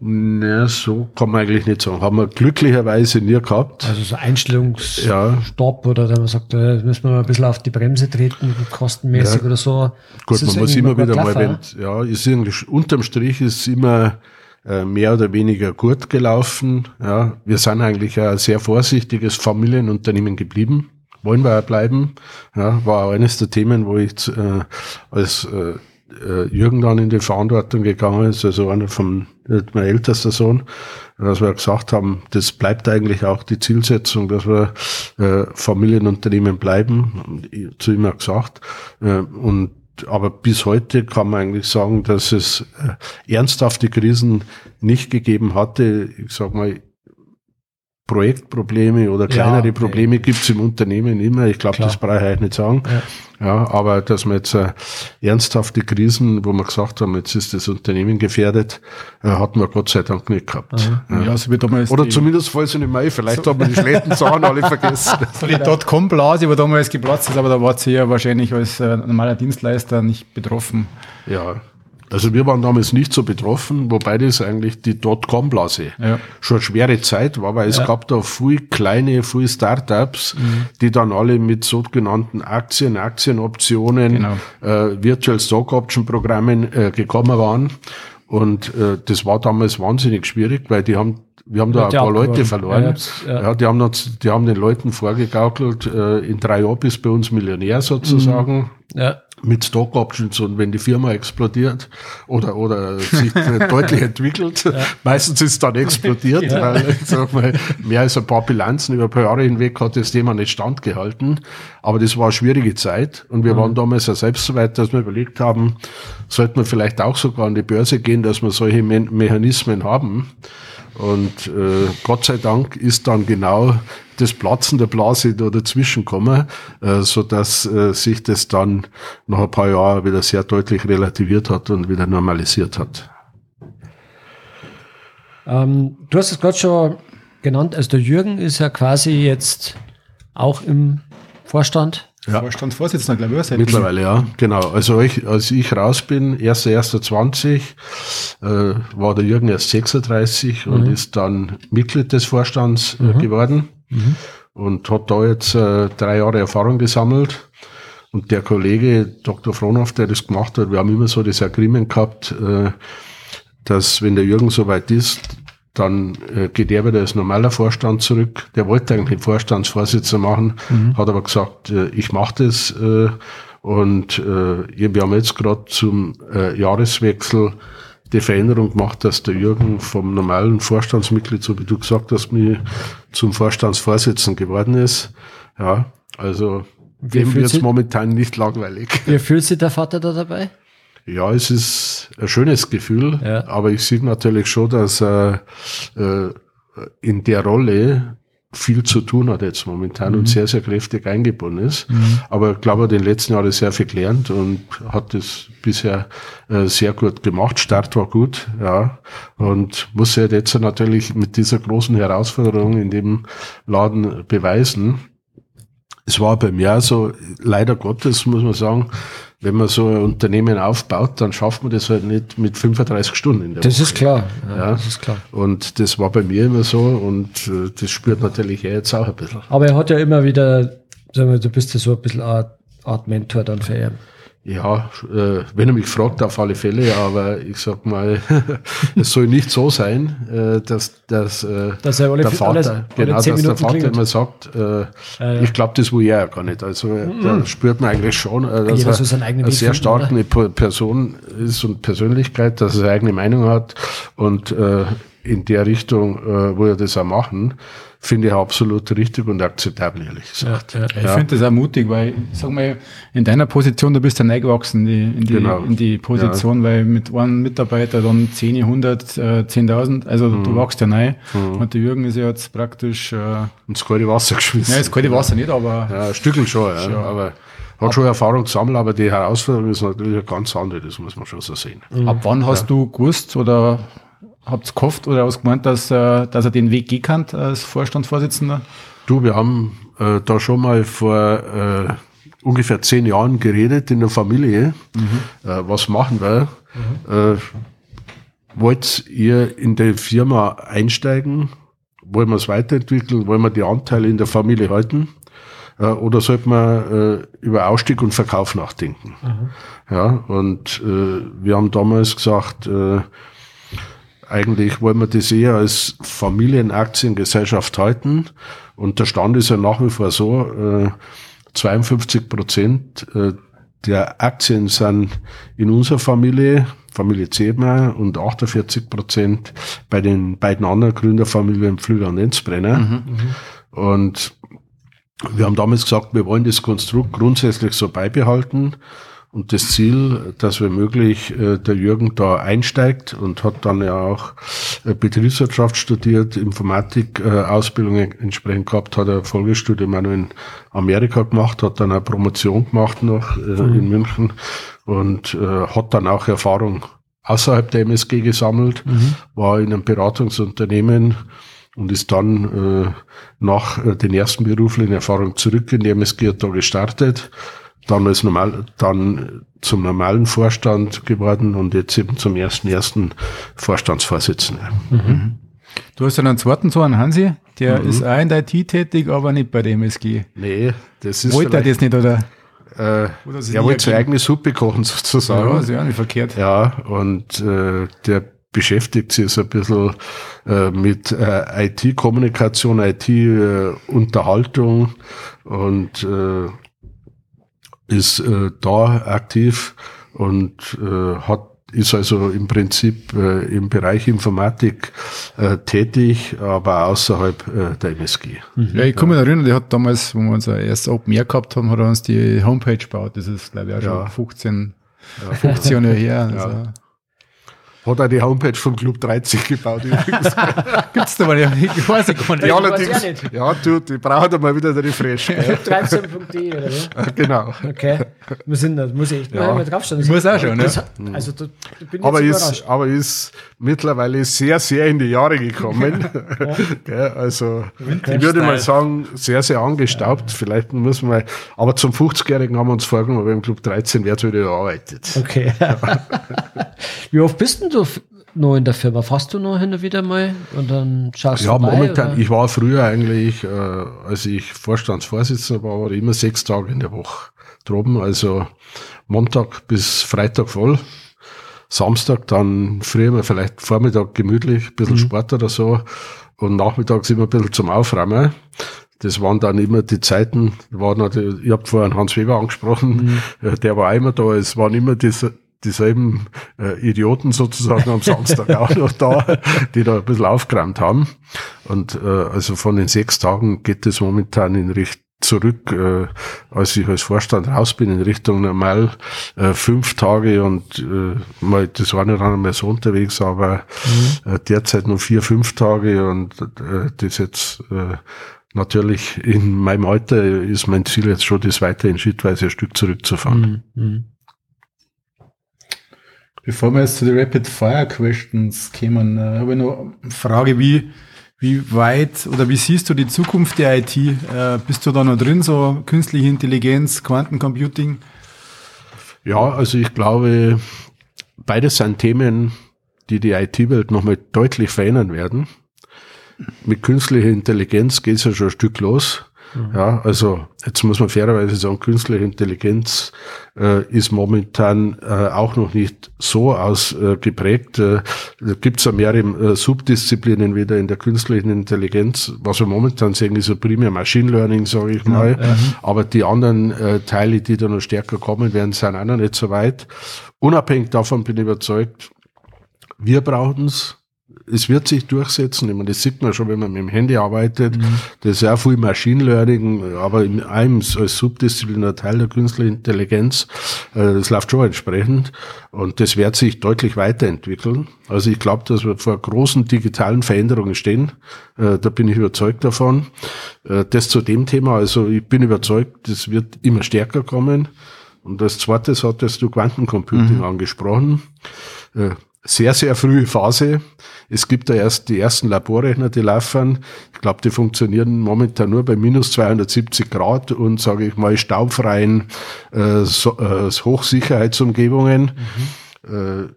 na, so kann man eigentlich nicht sagen. Haben wir glücklicherweise nie gehabt. Also so Einstellungsstopp ja. oder da man sagt, da müssen wir mal ein bisschen auf die Bremse treten, kostenmäßig ja. oder so. Gut, man muss immer wieder mal, wenn, ja, ist irgendwie, unterm Strich ist immer äh, mehr oder weniger gut gelaufen. Ja, wir sind eigentlich ein sehr vorsichtiges Familienunternehmen geblieben. Wollen wir auch bleiben. Ja, war auch eines der Themen, wo ich äh, als äh, äh, Jürgen dann in die Verantwortung gegangen ist, also einer von mein ältester Sohn, dass wir gesagt haben, das bleibt eigentlich auch die Zielsetzung, dass wir äh, Familienunternehmen bleiben, zu ihm auch gesagt. Äh, und aber bis heute kann man eigentlich sagen, dass es äh, ernsthafte Krisen nicht gegeben hatte. Ich sag mal, Projektprobleme oder kleinere ja, Probleme okay. gibt's im Unternehmen immer. Ich glaube, das brauche ich eigentlich nicht sagen. Ja. ja aber dass man jetzt äh, ernsthafte Krisen, wo wir gesagt haben, jetzt ist das Unternehmen gefährdet, äh, hatten wir Gott sei Dank nicht gehabt. Ja. ja so wie damals oder zumindest falls sie nicht mehr. Vielleicht so. haben wir die schlechten Zahlen alle vergessen. So die Dotcom-Blase, wo damals geplatzt ist, aber da war sie ja wahrscheinlich als äh, normaler Dienstleister nicht betroffen. Ja, Also wir waren damals nicht so betroffen, wobei das eigentlich die Dotcom-Blase ja. schon eine schwere Zeit war, weil es ja. gab da viel kleine, viel Startups, mhm. die dann alle mit sogenannten Aktien, Aktienoptionen, genau. äh, Virtual Stock Option Programmen äh, gekommen waren. Und äh, das war damals wahnsinnig schwierig, weil die haben wir haben da ein paar Leute verloren. Ja, ja. die, haben uns, die haben den Leuten vorgegaukelt, äh, in drei Jahren bist bei uns Millionär sozusagen. Mhm. Ja. Mit Stock Options und wenn die Firma explodiert oder, oder sich deutlich entwickelt, ja. meistens ist es dann explodiert, ja. weil ich sag mal, mehr als ein paar Bilanzen über ein paar Jahre hinweg hat das Thema nicht standgehalten. Aber das war eine schwierige Zeit und wir mhm. waren damals ja selbst so weit, dass wir überlegt haben, sollten wir vielleicht auch sogar an die Börse gehen, dass wir solche Me Mechanismen haben. Und äh, Gott sei Dank ist dann genau das Platzen der Blase da dazwischen gekommen, äh, so dass äh, sich das dann nach ein paar Jahren wieder sehr deutlich relativiert hat und wieder normalisiert hat. Ähm, du hast es gerade schon genannt, also der Jürgen ist ja quasi jetzt auch im Vorstand ja. Vorstandsvorsitzender, glaube ich. Mittlerweile, ja, genau. Also ich, als ich raus bin, 1.1.20, äh, war der Jürgen erst 36 mhm. und ist dann Mitglied des Vorstands äh, mhm. geworden mhm. und hat da jetzt äh, drei Jahre Erfahrung gesammelt. Und der Kollege Dr. Frohnhoff, der das gemacht hat, wir haben immer so das Agreement gehabt, äh, dass wenn der Jürgen soweit ist, dann äh, geht er wieder als normaler Vorstand zurück. Der wollte eigentlich Vorstandsvorsitzender machen, mhm. hat aber gesagt, äh, ich mache das. Äh, und äh, wir haben jetzt gerade zum äh, Jahreswechsel die Veränderung gemacht, dass der Jürgen vom normalen Vorstandsmitglied, so wie du gesagt hast, mir zum Vorstandsvorsitzenden geworden ist. Ja, also dem wird es momentan nicht langweilig. Wie fühlt sich der Vater da dabei? Ja, es ist ein schönes Gefühl, ja. aber ich sehe natürlich schon, dass er äh, in der Rolle viel zu tun hat jetzt momentan mhm. und sehr, sehr kräftig eingebunden ist. Mhm. Aber ich glaube, er hat in den letzten Jahren sehr viel gelernt und hat das bisher äh, sehr gut gemacht. Start war gut, ja. Und muss er jetzt natürlich mit dieser großen Herausforderung in dem Laden beweisen. Es war bei mir so, leider Gottes, muss man sagen, wenn man so ein Unternehmen aufbaut, dann schafft man das halt nicht mit 35 Stunden in der das Woche. Ist klar. Ja, ja, das ist klar. Und das war bei mir immer so und äh, das spürt natürlich er jetzt auch ein bisschen. Aber er hat ja immer wieder, sagen wir, du bist ja so ein bisschen Art, Art Mentor dann für ihn. Ja, äh, wenn er mich fragt, auf alle Fälle, aber ich sag mal, es soll nicht so sein, äh, dass, dass, äh, dass er der Vater, alles, genau, dass der Vater klingelt. immer sagt, äh, ja, ja. ich glaube, das will er ja gar nicht. Also mhm. da spürt man eigentlich schon, äh, dass Jeder er so eine sehr starke Person ist und Persönlichkeit, dass er seine eigene Meinung hat und äh, in der Richtung, äh, wo er das auch machen finde ich absolut richtig und akzeptabel, ehrlich gesagt. Ja, ja. Ich finde das auch mutig, weil, sag mal, in deiner Position, du bist ja reingewachsen in die, in die, genau. in die Position, weil mit einem Mitarbeiter dann 10, 100, äh, 10.000, also mhm. du wachst ja neu. Mhm. Und der Jürgen ist ja jetzt praktisch... Äh, ins kalte Wasser geschmissen. Nein, ins kalte Wasser nicht, aber... Ja, ein Stückel schon, ja, schon. aber... Hat schon Erfahrung gesammelt, aber die Herausforderung ist natürlich eine ganz andere, das muss man schon so sehen. Mhm. Ab wann hast du gewusst oder habt ihr gehofft oder ausgemeint, dass, äh, dass er den Weg gehen kann als Vorstandsvorsitzender? Du, wir haben äh, da schon mal vor äh, ungefähr zehn Jahren geredet in der Familie. Mhm. Äh, was machen wir? Mhm. Äh, wollt ihr in die Firma einsteigen? Wollen wir es weiterentwickeln? Wollen wir die Anteile in der Familie halten? Äh, oder sollte man äh, über Ausstieg und Verkauf nachdenken? Mhm. Ja, und äh, wir haben damals gesagt, äh, eigentlich wollen wir das eher als Familienaktiengesellschaft halten. Und der Stand ist ja nach wie vor so, äh, 52 Prozent äh, der Aktien sind in unserer Familie, Familie Zebner, und 48 Prozent bei den beiden anderen Gründerfamilien Pflüger und Enzbrenner. Mhm, mhm, und wir haben damals gesagt, wir wollen das Konstrukt grundsätzlich so beibehalten und das Ziel, dass wir möglich äh, der Jürgen da einsteigt und hat dann ja auch äh, Betriebswirtschaft studiert, Informatik äh, Ausbildung entsprechend gehabt, hat ein Folgestudium auch noch in Amerika gemacht, hat dann eine Promotion gemacht noch äh, mhm. in München und äh, hat dann auch Erfahrung außerhalb der MSG gesammelt, mhm. war in einem Beratungsunternehmen und ist dann äh, nach äh, den ersten beruflichen Erfahrungen zurück in die MSG hat da gestartet dann als normal, dann zum normalen Vorstand geworden und jetzt eben zum ersten ersten Vorstandsvorsitzender. Mhm. Du hast ja einen zweiten Sohn, Hansi, der mhm. ist auch in der IT tätig, aber nicht bei der MSG. Nee, das ist. Wollte er das nicht, oder? Äh, er wollte seine eigene Suppe kochen, sozusagen. Ja, ist ja nicht verkehrt. Ja, und äh, der beschäftigt sich so ein bisschen äh, mit äh, IT-Kommunikation, IT-Unterhaltung und äh, ist äh, da aktiv und äh, hat ist also im Prinzip äh, im Bereich Informatik äh, tätig, aber außerhalb äh, der MSG. Mhm. Ja, ich kann mich erinnern, der hat damals, wo wir unser erstes Open Air gehabt haben, hat er uns die Homepage gebaut. Das ist, glaube ich, auch schon ja. 15, ja. 15 Jahre her. Also. Ja. Hat auch die Homepage vom Club 30 gebaut übrigens. Gibt's da mal? Ich weiß nicht. Ja, allerdings. Ja, du, die braucht einmal wieder der Refresh. Club13.de oder wie? Genau. Okay. Wir sind da, muss ich echt ja. mal draufstehen. Ich muss auch schon, ne? Das, also, da, da bin ich aber ist, aber ist mittlerweile sehr, sehr in die Jahre gekommen. ja. also, ich würde mal sagen, sehr, sehr angestaubt. Vielleicht muss man, aber zum 50-Jährigen haben wir uns vorgenommen, aber im Club 13 wird wieder erarbeitet. Okay. wie oft bist denn du noch in der Firma? Fährst du noch hin und wieder mal und dann schaust ja, du Ja, momentan, oder? ich war früher eigentlich, äh, als ich Vorstandsvorsitzender war, war ich immer sechs Tage in der Woche droben, also Montag bis Freitag voll. Samstag dann früher mal vielleicht Vormittag gemütlich, ein bisschen mhm. Sport oder so und nachmittags immer ein bisschen zum Aufräumen. Das waren dann immer die Zeiten, waren natürlich, ich habe vorhin Hans Weber angesprochen, mhm. der war immer da, es waren immer diese dieselben äh, Idioten sozusagen am Samstag auch noch da, die da ein bisschen aufgeräumt haben. Und äh, also von den sechs Tagen geht es momentan in Richtung zurück, äh, als ich als Vorstand raus bin, in Richtung normal äh, fünf Tage und äh, mal, das war nicht einmal so unterwegs, aber mhm. äh, derzeit nur vier, fünf Tage und äh, das jetzt äh, natürlich in meinem Alter ist mein Ziel jetzt schon, das weiterhin schrittweise ein Stück zurückzufahren. Mhm. mhm. Bevor wir jetzt zu den Rapid Fire Questions kommen, äh, habe ich noch eine Frage, wie, wie weit oder wie siehst du die Zukunft der IT? Äh, bist du da noch drin, so künstliche Intelligenz, Quantencomputing? Ja, also ich glaube, beides sind Themen, die die IT-Welt nochmal deutlich verändern werden. Mit künstlicher Intelligenz geht es ja schon ein Stück los. Mhm. Ja, also jetzt muss man fairerweise sagen, künstliche Intelligenz äh, ist momentan äh, auch noch nicht so ausgeprägt. Äh, da gibt es ja mehrere äh, Subdisziplinen wieder in der künstlichen Intelligenz. Was wir momentan sehen, ist ja primär Machine Learning, sage ich mal. Ja, Aber die anderen äh, Teile, die da noch stärker kommen werden, sind auch noch nicht so weit. Unabhängig davon bin ich überzeugt, wir brauchen es es wird sich durchsetzen. Ich meine, das sieht man schon, wenn man mit dem Handy arbeitet. Mhm. Das ist auch viel Machine Learning, aber in einem als subdisziplinärer Teil der künstlichen Intelligenz. Äh, das läuft schon entsprechend. Und das wird sich deutlich weiterentwickeln. Also ich glaube, dass wir vor großen digitalen Veränderungen stehen. Äh, da bin ich überzeugt davon. Äh, das zu dem Thema. Also ich bin überzeugt, das wird immer stärker kommen. Und als zweites hattest du Quantencomputing mhm. angesprochen sehr, sehr frühe Phase. Es gibt da erst die ersten Laborrechner, die laufen. Ich glaube, die funktionieren momentan nur bei minus 270 Grad und, sage ich mal, staubfreien äh, so, äh, Hochsicherheitsumgebungen. Mhm. Äh,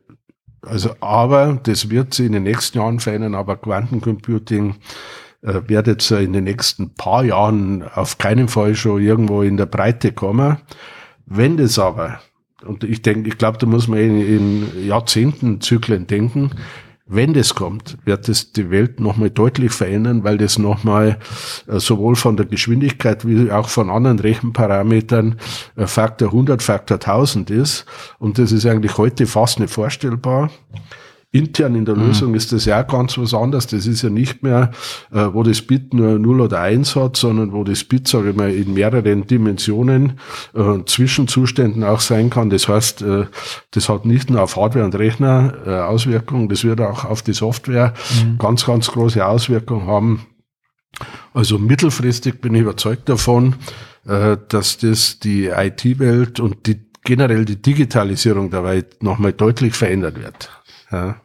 also, aber das wird sich in den nächsten Jahren verändern, aber Quantencomputing äh, wird jetzt in den nächsten paar Jahren auf keinen Fall schon irgendwo in der Breite kommen. Wenn das aber und ich denke, ich glaube, da muss man in, in Jahrzehntenzyklen denken. Wenn das kommt, wird es die Welt nochmal deutlich verändern, weil das nochmal äh, sowohl von der Geschwindigkeit wie auch von anderen Rechenparametern äh, Faktor 100, Faktor 1000 ist. Und das ist eigentlich heute fast nicht vorstellbar. Intern in der mhm. Lösung ist das ja ganz was anderes. Das ist ja nicht mehr, äh, wo das Bit nur 0 oder 1 hat, sondern wo das Bit, sage ich mal, in mehreren Dimensionen äh, Zwischenzuständen auch sein kann. Das heißt, äh, das hat nicht nur auf Hardware und Rechner äh, Auswirkungen, das wird auch auf die Software mhm. ganz, ganz große Auswirkungen haben. Also mittelfristig bin ich überzeugt davon, äh, dass das die IT-Welt und die generell die Digitalisierung der Welt nochmal deutlich verändert wird. Ja,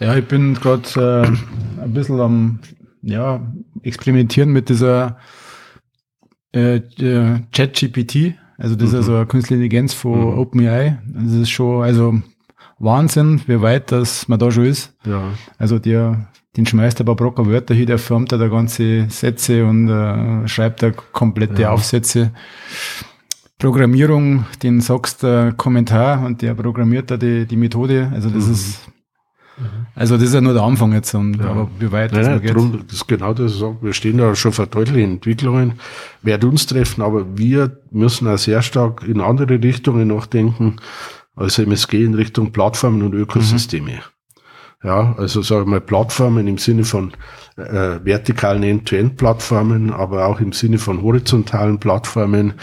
ja ich bin gerade äh, ein bisschen am ja, experimentieren mit dieser äh, ChatGPT. Also das mhm. ist also eine künstliche Intelligenz von mhm. OpenAI. Das ist schon, also Wahnsinn, wie weit das man da schon ist. Ja. Also der, den schmeißt ein paar Brocker Wörter hier, der formt da ganze Sätze und äh, schreibt da komplette ja. Aufsätze. Programmierung, den sagst du Kommentar und der programmiert da die, die Methode. Also das mhm. ist also das ist ja nur der Anfang jetzt, und, ja. aber wie weit nein, das nein, geht. Drum, das ist genau das, wir stehen da schon vor deutlichen Entwicklungen, werden uns treffen, aber wir müssen auch sehr stark in andere Richtungen nachdenken, als MSG in Richtung Plattformen und Ökosysteme. Mhm. Ja, also sagen wir mal Plattformen im Sinne von äh, vertikalen End-to-End-Plattformen, aber auch im Sinne von horizontalen Plattformen,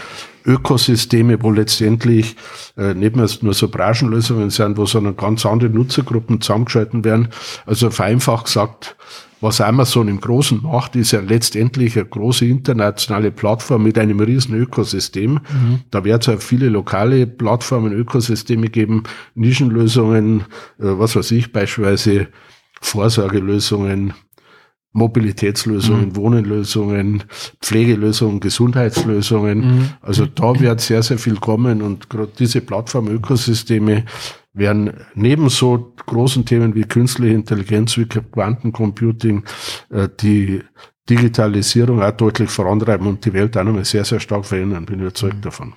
Ökosysteme, wo letztendlich äh, nicht mehr nur so Branchenlösungen sind, wo sondern ganz andere Nutzergruppen zusammengeschalten werden. Also vereinfacht gesagt, was Amazon im Großen macht, ist ja letztendlich eine große internationale Plattform mit einem riesen Ökosystem. Mhm. Da wird es ja viele lokale Plattformen, Ökosysteme geben, Nischenlösungen, äh, was weiß ich, beispielsweise Vorsorgelösungen, Mobilitätslösungen, mhm. Wohnenlösungen, Pflegelösungen, Gesundheitslösungen. Mhm. Also da wird sehr, sehr viel kommen und gerade diese Plattform-Ökosysteme werden neben so großen Themen wie künstliche Intelligenz, wie Quantencomputing, äh, die Digitalisierung auch deutlich vorantreiben und die Welt auch nochmal sehr, sehr stark verändern, bin überzeugt davon.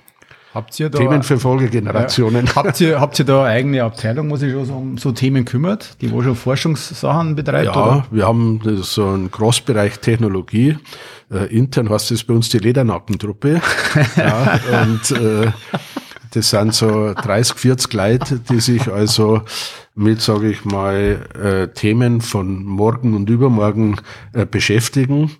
Habt ihr da, Themen für Folgegenerationen. Ja, habt, ihr, habt ihr da eine eigene Abteilung, wo sich schon um so Themen kümmert, die wo schon Forschungssachen betreibt? Ja, oder? wir haben so einen Großbereich Technologie. Äh, intern heißt es bei uns die Ledernackentruppe. ja, und äh, das sind so 30, 40 Leute, die sich also mit, sage ich mal, äh, Themen von morgen und übermorgen äh, beschäftigen.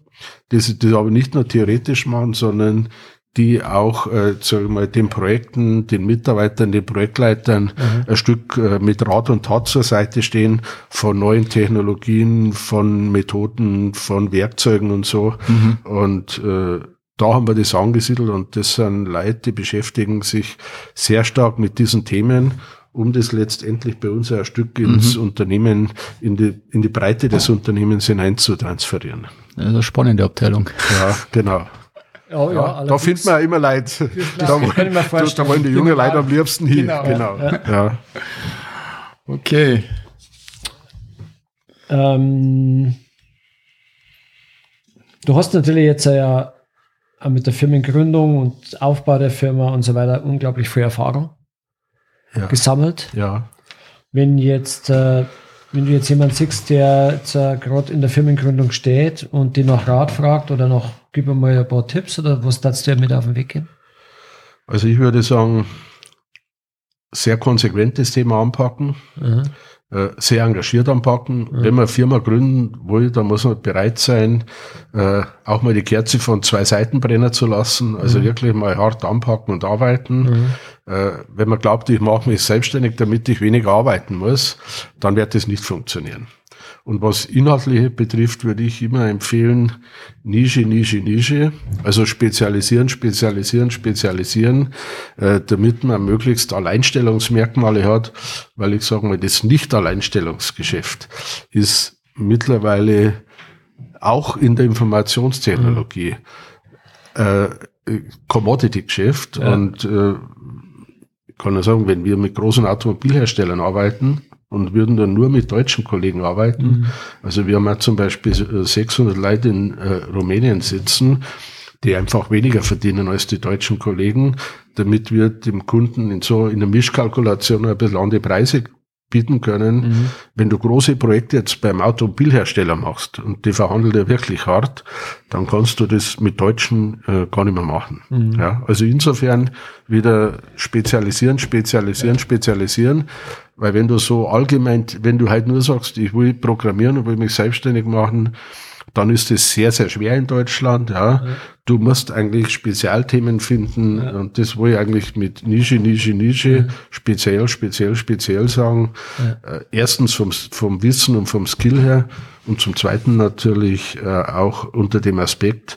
Das, das aber nicht nur theoretisch machen, sondern die auch, äh, sag ich mal, den Projekten, den Mitarbeitern, den Projektleitern mhm. ein Stück äh, mit Rat und Tat zur Seite stehen, von neuen Technologien, von Methoden, von Werkzeugen und so. Mhm. Und äh, da haben wir das angesiedelt und das sind Leute, die beschäftigen sich sehr stark mit diesen Themen um das letztendlich bei uns ein Stück ins mhm. Unternehmen, in die, in die Breite des Unternehmens hinein zu transferieren. Das ist eine spannende Abteilung. Ja, genau. Oh, ja, ja da findet man immer Leid. Da, da, da, wollen die jungen Leute am liebsten hin. Genau. genau. Ja. Okay. Ähm, du hast natürlich jetzt ja mit der Firmengründung und Aufbau der Firma und so weiter unglaublich viel Erfahrung gesammelt. Ja. Wenn jetzt, äh, wenn du jetzt jemanden siehst, der äh, gerade in der Firmengründung steht und die nach Rat fragt oder noch Gib mir mal ein paar Tipps oder was darfst du mit auf den Weg gehen? Also ich würde sagen, sehr konsequentes Thema anpacken, mhm. äh, sehr engagiert anpacken. Mhm. Wenn man eine Firma gründen will, dann muss man bereit sein, äh, auch mal die Kerze von zwei Seiten brennen zu lassen. Also mhm. wirklich mal hart anpacken und arbeiten. Mhm. Äh, wenn man glaubt, ich mache mich selbstständig, damit ich weniger arbeiten muss, dann wird das nicht funktionieren. Und was Inhaltliche betrifft, würde ich immer empfehlen, Nische, Nische, Nische. Also spezialisieren, spezialisieren, spezialisieren, äh, damit man möglichst Alleinstellungsmerkmale hat. Weil ich sage mal, das Nicht-Alleinstellungsgeschäft ist mittlerweile auch in der Informationstechnologie äh, Commodity-Geschäft. Ja. Und äh, kann ja sagen, wenn wir mit großen Automobilherstellern arbeiten, und würden dann nur mit deutschen Kollegen arbeiten. Mhm. Also wir haben ja zum Beispiel 600 Leute in äh, Rumänien sitzen, die einfach weniger verdienen als die deutschen Kollegen, damit wir dem Kunden in so in der Mischkalkulation ein bisschen andere Preise bieten können. Mhm. Wenn du große Projekte jetzt beim Automobilhersteller machst und die verhandelt ja wirklich hart, dann kannst du das mit Deutschen äh, gar nicht mehr machen. Mhm. Ja, also insofern wieder spezialisieren, spezialisieren, ja. spezialisieren. Weil wenn du so allgemein, wenn du halt nur sagst, ich will programmieren und will mich selbstständig machen, dann ist es sehr, sehr schwer in Deutschland. Ja. ja. Du musst eigentlich Spezialthemen finden ja. und das will ich eigentlich mit Nische, Nische, Nische, ja. speziell, speziell, speziell sagen. Äh, erstens vom, vom Wissen und vom Skill her und zum Zweiten natürlich äh, auch unter dem Aspekt,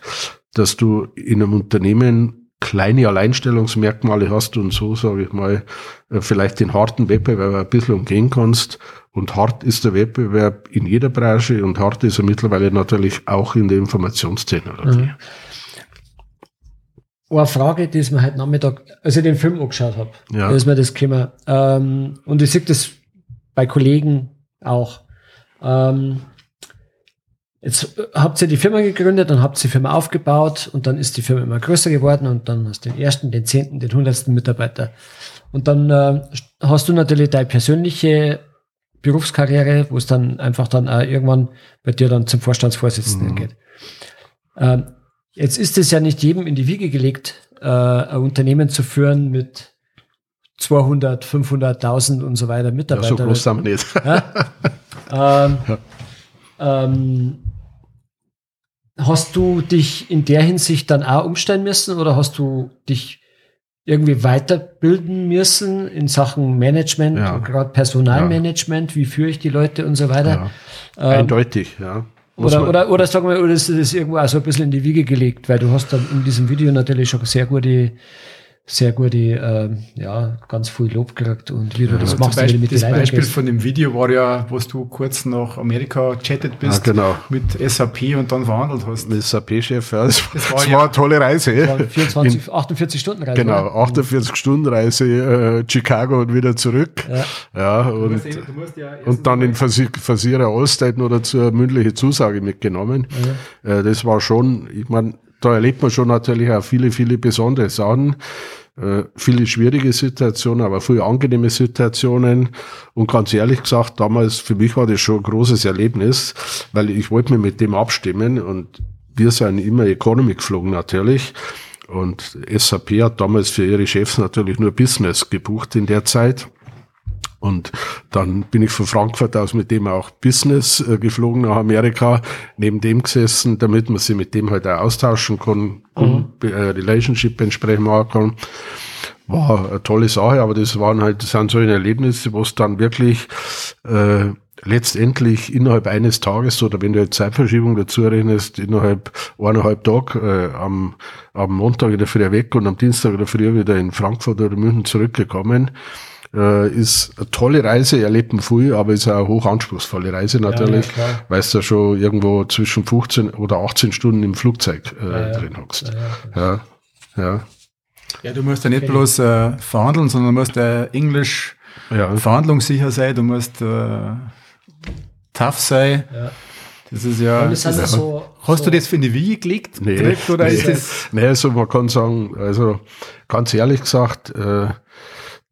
dass du in einem Unternehmen kleine Alleinstellungsmerkmale hast und so, sage ich mal, äh, vielleicht den harten Wettbewerb ein bisschen umgehen kannst und hart ist der Wettbewerb in jeder Branche und hart ist er mittlerweile natürlich auch in der Informationstechnologie. Mhm. eine Frage, die ich mir heute Nachmittag, als ich den Film angeschaut habe, Ja. da ist mir das gekommen. Ähm, und ich sehe das bei Kollegen auch. Ähm, jetzt habt ihr die Firma gegründet und habt die Firma aufgebaut und dann ist die Firma immer größer geworden und dann hast du den ersten, den zehnten, den hundertsten Mitarbeiter. Und dann äh, hast du natürlich deine persönliche Berufskarriere, wo es dann einfach dann auch irgendwann bei dir dann zum Vorstandsvorsitzenden Mhm. geht. Ähm, jetzt ist es ja nicht jedem in die Wiege gelegt, äh, ein Unternehmen zu führen mit 200, 500.000 und so weiter Ja, so Mitarbeitern. groß sind wir nicht. ähm, ähm, hast du dich in der Hinsicht dann auch umstellen müssen oder hast du dich irgendwie weiterbilden müssen in Sachen Management, Ja. gerade Personalmanagement, wie führe ich die Leute und so weiter? Ja. Ähm, Eindeutig, ja. Muss oder, oder, oder sagen wir, oder ist das irgendwo auch so ein bisschen in die Wiege gelegt, weil du hast dann in diesem Video natürlich schon sehr gute, sehr gute, ähm, ja, ganz viel Lob gekriegt und wie du das Zum machst, Beispiel, mit den das Leuten Beispiel gehst. von dem Video war ja, wo du kurz nach Amerika chattet bist Ja, genau. mit SAP und dann verhandelt hast. Mit SAP-Chef, ja. Das, Das das war war, ja- eine tolle Reise. Das waren 24, 48 Stunden Reise. Genau, oder? 48 Stunden Reise, äh, Chicago und wieder zurück. Ja. Ja, und, und dann in Versi- Versierer Allstate noch dazu eine mündliche Zusage mitgenommen. Äh, das war schon, ich meine, da erlebt man schon natürlich auch viele, viele besondere Sachen. Äh, viele schwierige Situationen, aber viele angenehme Situationen. Und ganz ehrlich gesagt, damals, für mich war das schon ein großes Erlebnis, weil ich wollte mich mit dem abstimmen und wir sind immer Economy geflogen natürlich. Und SAP hat damals für ihre Chefs natürlich nur Business gebucht in der Zeit. Und dann bin ich von Frankfurt aus mit dem auch Business äh, geflogen nach Amerika, neben dem gesessen, damit man sich mit dem halt auch austauschen kann, kann äh, Relationship entsprechend machen kann. War eine tolle Sache, aber das waren halt, das sind so Erlebnisse, wo es dann wirklich äh, letztendlich innerhalb eines Tages oder wenn du jetzt Zeitverschiebung dazu rechnest, innerhalb eineinhalb Tage äh, am, am Montag in der Früh weg und am Dienstag in der Früh wieder in Frankfurt oder München zurückgekommen. Äh, ist eine tolle Reise, erlebt man viel, aber ist auch eine hoch anspruchsvolle Reise natürlich, ja, klar. weil du schon irgendwo zwischen 15 oder 18 Stunden im Flugzeug äh, Ja, ja. drin hockst. Ja, ja. Ja, ja, Ja, du musst ja nicht bloß äh, verhandeln, sondern du musst äh, Englisch ja. verhandlungssicher sein, du musst äh, tough sein. Ja. Das ist ja. Und es sind das, so, hast so, du das für in die Wiege gelegt? Nee, direkt, oder nee. ist das. Nee, also man kann sagen, also ganz ehrlich gesagt, äh,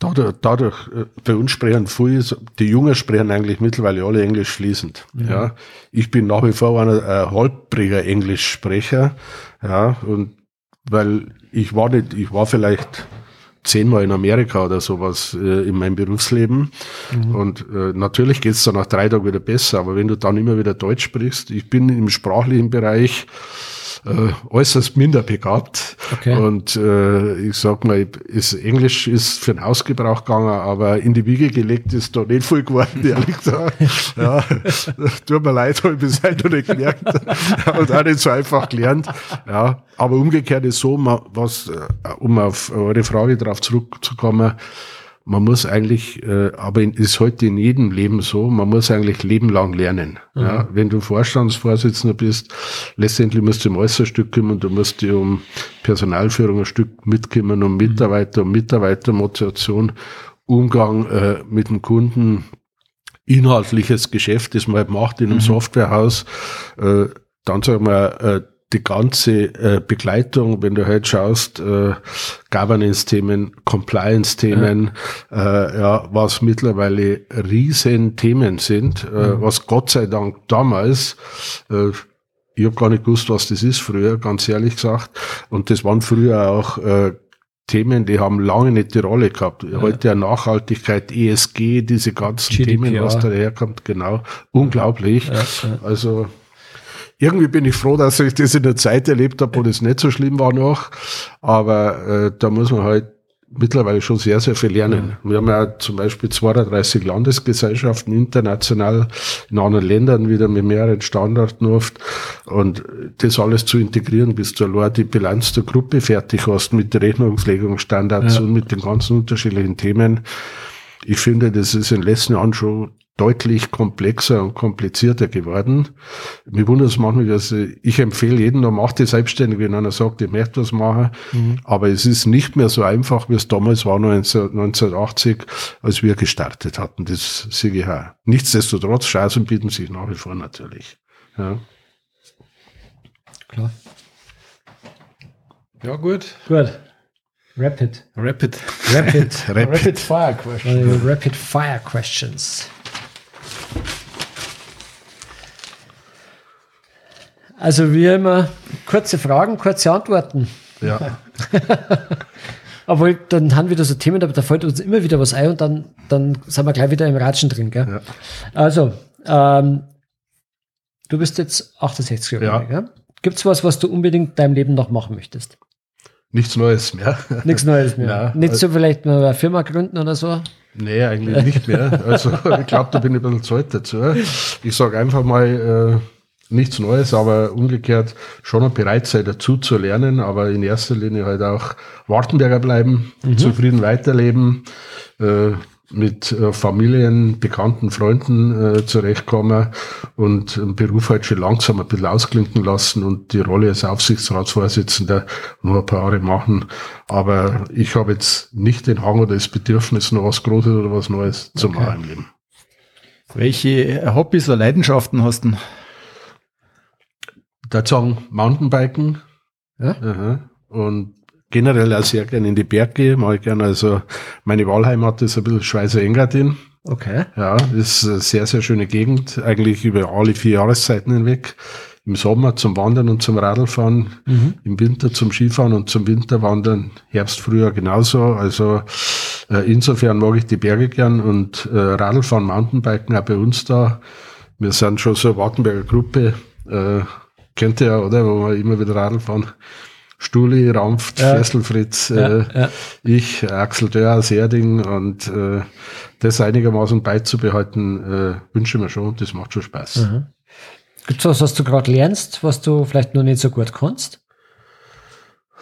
dadurch, dadurch äh, bei uns sprechen viele, so- die Jungen sprechen eigentlich mittlerweile alle Englisch fließend. Ja, ich bin nach wie vor einer äh, halbriger Englischsprecher. Ja, und weil ich war nicht, ich war vielleicht zehnmal in Amerika oder sowas äh, in meinem Berufsleben. Und äh, natürlich geht's dann nach drei Tagen wieder besser, aber wenn du dann immer wieder Deutsch sprichst, ich bin im sprachlichen Bereich äh, äußerst minder begabt. Okay. Und äh, ich sag mal, ist, Englisch ist für den Hausgebrauch gegangen, aber in die Wiege gelegt ist da nicht viel geworden, ehrlich gesagt. Ja, tut mir leid, habe ich bis heute noch nicht gelernt und auch nicht so einfach gelernt. Ja, aber umgekehrt ist so, was, äh, um auf eure Frage darauf zurückzukommen, man muss eigentlich, äh, aber in, ist heute in jedem Leben so, man muss eigentlich lebenlang lernen. Ja, wenn du Vorstandsvorsitzender bist, letztendlich musst du um alles ein Stück kümmern, du musst dir um Personalführung ein Stück mitkümmern, um Mitarbeiter, um Mitarbeitermotivation, Umgang äh, mit dem Kunden, inhaltliches Geschäft, das man halt macht in einem Softwarehaus, äh, dann sagen wir, äh, die ganze äh, Begleitung, wenn du halt schaust, äh, Governance-Themen, Compliance-Themen, äh, ja, was mittlerweile riesen Themen sind, äh, was Gott sei Dank damals, äh, ich habe gar nicht gewusst, was das ist früher, ganz ehrlich gesagt. Und das waren früher auch äh, Themen, die haben lange nicht die Rolle gehabt. Heute ja Nachhaltigkeit, ESG, diese ganzen GDPR. Themen, was da herkommt, genau, unglaublich. Ja, ja. Also irgendwie bin ich froh, dass ich das in der Zeit erlebt habe, wo das nicht so schlimm war noch. Aber äh, da muss man halt mittlerweile schon sehr, sehr viel lernen. Wir haben ja zum Beispiel 32 Landesgesellschaften international in anderen Ländern wieder mit mehreren Standorten oft. Und das alles zu integrieren, bis du allein die Bilanz der Gruppe fertig hast mit Rechnungslegungsstandards Ja. und mit den ganzen unterschiedlichen Themen. Ich finde, das ist in den letzten Jahren schon deutlich komplexer und komplizierter geworden. Mir wundert es manchmal, dass ich empfehle jedem, der macht die selbstständig, wenn einer sagt, ich möchte was machen. Mhm. Aber es ist nicht mehr so einfach, wie es damals war, 1980, als wir gestartet hatten. Das sehe ich auch. Nichtsdestotrotz, Chancen bieten sich nach wie vor natürlich. Ja. Klar. Ja, gut. Gut. Rapid. Rapid. Rapid. Rapid. Rapid Fire Questions. Rapid Fire Questions. Also wie immer, kurze Fragen, kurze Antworten. Ja. Aber dann haben wir da so Themen, da fällt uns immer wieder was ein und dann, dann sind wir gleich wieder im Ratschen drin. Gell? Ja. Also, ähm, du bist jetzt 68 Jahre ja. Gibt es was, was du unbedingt deinem Leben noch machen möchtest? Nichts Neues mehr. Nichts Neues mehr. Ja, nicht so vielleicht mal eine Firma gründen oder so? Nee, eigentlich nicht mehr. Also ich glaube, da bin ich ein bisschen zu alt dazu. Ich sage einfach mal, äh, nichts Neues, aber umgekehrt schon noch bereit sein, dazu zu lernen, aber in erster Linie halt auch Wartenberger bleiben, mhm. zufrieden weiterleben, äh, mit äh, Familien, Bekannten, Freunden äh, zurechtkommen und den Beruf halt schon langsam ein bisschen ausklinken lassen und die Rolle als Aufsichtsratsvorsitzender nur ein paar Jahre machen. Aber ich habe jetzt nicht den Hang oder das Bedürfnis, noch was Großes oder was Neues zu okay. machen im Leben. Welche Hobbys oder Leidenschaften hast du? Da sagen Mountainbiken. Ja? Aha. Und generell auch sehr gerne in die Berge, mache ich gerne. Also meine Wahlheimat ist ein bisschen Schweizer Engadin. Okay. Ja, ist eine sehr, sehr schöne Gegend, eigentlich über alle vier Jahreszeiten hinweg. Im Sommer zum Wandern und zum Radlfahren, mhm. im Winter zum Skifahren und zum Winterwandern, Herbst, Frühjahr genauso. Also äh, insofern mag ich die Berge gern und äh, Radlfahren, Mountainbiken auch bei uns da. Wir sind schon so eine Wartenberger Gruppe, äh, Kennt ihr ja, oder? Wo wir immer wieder Radl fahren. Stuli, Rampft, ja. Fesselfritz, ja, äh, ja. ich, Axel Dörr aus Erding und äh, das einigermaßen beizubehalten, äh, wünsche ich mir schon und das macht schon Spaß. Mhm. Gibt es was, was du gerade lernst, was du vielleicht noch nicht so gut kannst?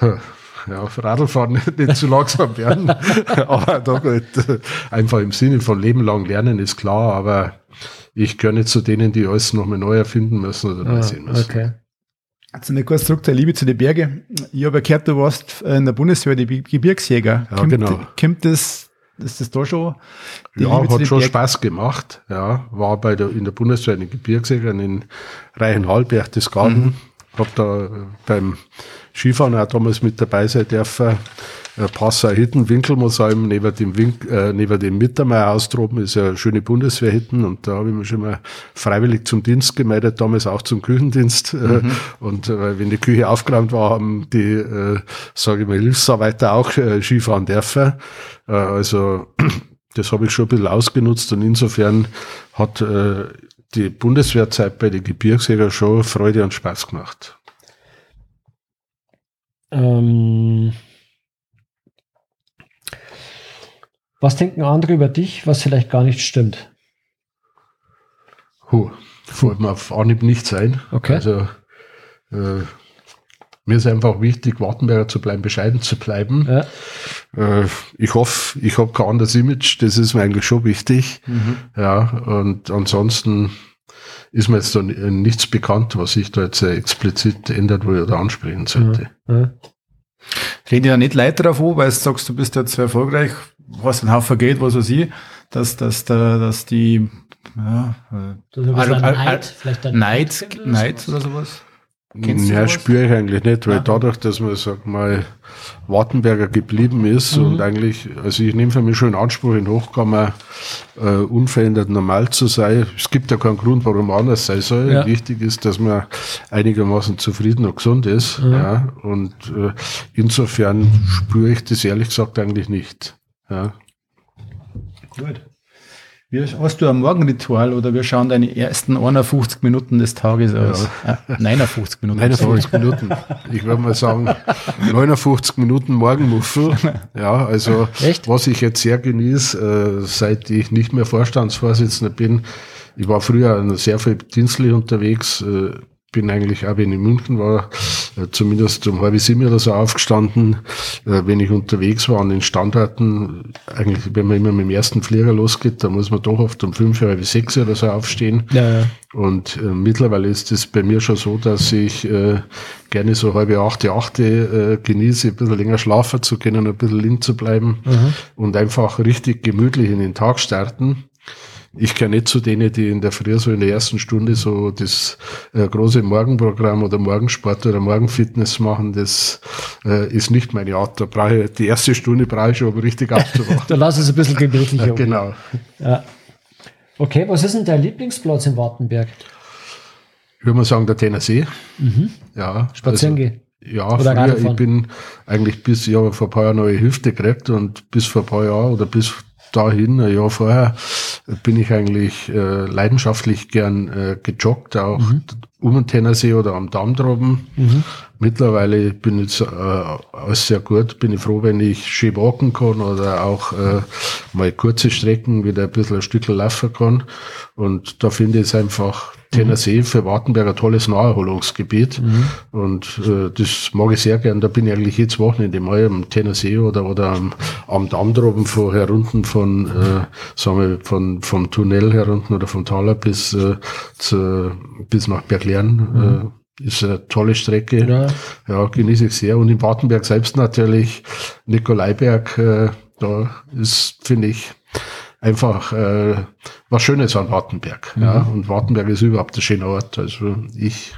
Ja, auf Radlfahren nicht, nicht zu langsam werden, aber da gut, einfach im Sinne von Leben lang lernen ist klar, aber ich gehöre nicht zu denen, die alles nochmal neu erfinden müssen oder neu ah, sehen müssen. Okay. Also eine kurze zurück zur Liebe zu den Bergen. Ich habe gehört, du warst in der Bundeswehr die Gebirgsjäger. Ja, kommt, genau. Kommt das, ist das da schon? ja, Liebe hat schon Berg Spaß gemacht. Ja, war bei der, in der Bundeswehr in den Gebirgsjägern in Reichenhall, Berchtesgaden. Mhm. Hab da beim Skifahren auch damals mit dabei sein dürfen. Äh, Passau Hitten, Winkelmuseum, neben dem, Wink, äh, neben dem Mittermeier austroben ist ja eine schöne Bundeswehr Hitten und da habe ich mich schon mal freiwillig zum Dienst gemeldet, damals auch zum Küchendienst. Äh, mhm. Und äh, wenn die Küche aufgeräumt war, haben die, äh, sage ich mal, Hilfsarbeiter auch äh, Skifahren dürfen. Äh, also das habe ich schon ein bisschen ausgenutzt und insofern hat äh, die Bundeswehrzeit bei den Gebirgsjägern schon Freude und Spaß gemacht. Ähm Was denken andere über dich, was vielleicht gar nicht stimmt? Huh, fällt mir auf Anhieb nicht sein. Okay. Also, äh, mir ist einfach wichtig, Wartenberger zu bleiben, bescheiden zu bleiben. Ja. Äh, ich hoffe, ich habe kein anderes Image, das ist mir eigentlich schon wichtig. Mhm. Ja, und ansonsten ist mir jetzt da nichts bekannt, was sich da jetzt explizit ändert, wo ich da ansprechen sollte. Mhm. Mhm. Rede ja nicht Leid darauf an, weil du sagst, du bist jetzt sehr erfolgreich, hast einen Haufen Geld, was weiß ich, dass, dass, dass die ja, äh, also, Neid, vielleicht Neid, Neid oder sowas? Kennst ja, spüre ich eigentlich nicht, weil Aha. dadurch, dass man, sag mal, Wartenberger geblieben ist mhm. und eigentlich, also ich nehme für mich schon in Anspruch, in Hochkammer äh, unverändert normal zu sein. Es gibt ja keinen Grund, warum man anders sein soll. Ja. Wichtig ist, dass man einigermaßen zufrieden und gesund ist. Mhm. Ja, und äh, insofern spüre ich das ehrlich gesagt eigentlich nicht. Ja. Gut. Wie hast du ein Morgenritual oder wir schauen deine ersten 51 Minuten des Tages aus? Ja. Ah, 59 Minuten. 59 Minuten. Ich würde mal sagen, 59 Minuten Morgenmuffel. Ja, also Echt? was ich jetzt sehr genieße, äh, seit ich nicht mehr Vorstandsvorsitzender bin. Ich war früher sehr viel dienstlich unterwegs, äh, bin eigentlich auch, wenn ich in München war, äh, zumindest um halb sieben oder so aufgestanden, äh, wenn ich unterwegs war an den Standorten, eigentlich, wenn man immer mit dem ersten Flieger losgeht, da muss man doch oft um fünf, halb sechs oder so aufstehen. Ja, ja. Und äh, mittlerweile ist es bei mir schon so, dass ich äh, gerne so halbe achte, achte äh, genieße, ein bisschen länger schlafen zu können, ein bisschen liegen zu bleiben mhm. und einfach richtig gemütlich in den Tag starten. Ich gehöre nicht zu denen, die in der Früh so in der ersten Stunde so das äh, große Morgenprogramm oder Morgensport oder Morgenfitness machen. Das äh, ist nicht meine Art. Da brauche ich, die erste Stunde brauche ich schon, um richtig abzuwachen. da lass es ein bisschen gemütlicher. Genau. Ja. Okay, was ist denn dein Lieblingsplatz in Wartenberg? Ich würde mal sagen, der Tennessee. Mhm. Ja. Spazieren also, gehen. Ja, oder früher, ich bin eigentlich bis, ich habe vor ein paar Jahren neue Hüfte gekriegt und bis vor ein paar Jahren oder bis dahin, ein Jahr vorher, bin ich eigentlich äh, leidenschaftlich gern äh, gejoggt, auch mhm. um den Tennersee oder am Damm droben. Mhm. Mittlerweile bin ich äh, alles sehr gut, bin ich froh, wenn ich schön walken kann oder auch äh, mal kurze Strecken wieder ein bisschen ein Stück laufen kann. Und da finde ich es einfach Tennessee für Wartenberg ein tolles Naherholungsgebiet. Mhm. Und äh, das mag ich sehr gern. Da bin ich eigentlich jedes Wochenende mal am Tennessee oder, oder am, am Damm droben von herunten von, äh, sagen wir, von, vom Tunnel herunten oder vom Taler bis, äh, zu, bis nach Berglern. Mhm. Äh, ist eine tolle Strecke. Ja. ja, genieße ich sehr. Und in Wartenberg selbst natürlich Nikolaiberg, äh, da ist, finde ich, einfach äh, was Schönes an Wartenberg. Mhm. Ja, und Wartenberg ist überhaupt ein schöner Ort. Also ich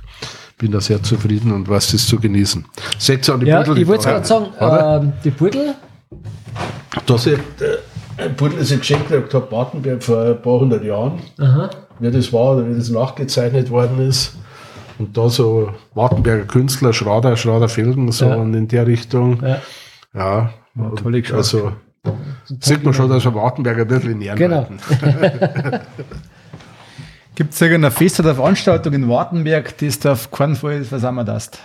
bin da sehr zufrieden und weiß es zu genießen. Seht an die ja, Pudel. Ich wollte gerade sagen, äh, die Pudel. Das ist, äh, ein Pudel ist ein Geschenk, der habe Wartenberg vor ein paar hundert Jahren, Aha. wie das war oder wie das nachgezeichnet worden ist. Und da so Wartenberger Künstler, Schrader, Schrader Felgen, so ja. in der Richtung. Ja, ja, ja tolle Geschichte. Also Sieht man schon, dass wir Wartenberger ein bisschen in Ehren Genau. Gibt es irgendeine Fest oder Veranstaltung in Wartenberg, die du auf keinen Fall versammeln darfst?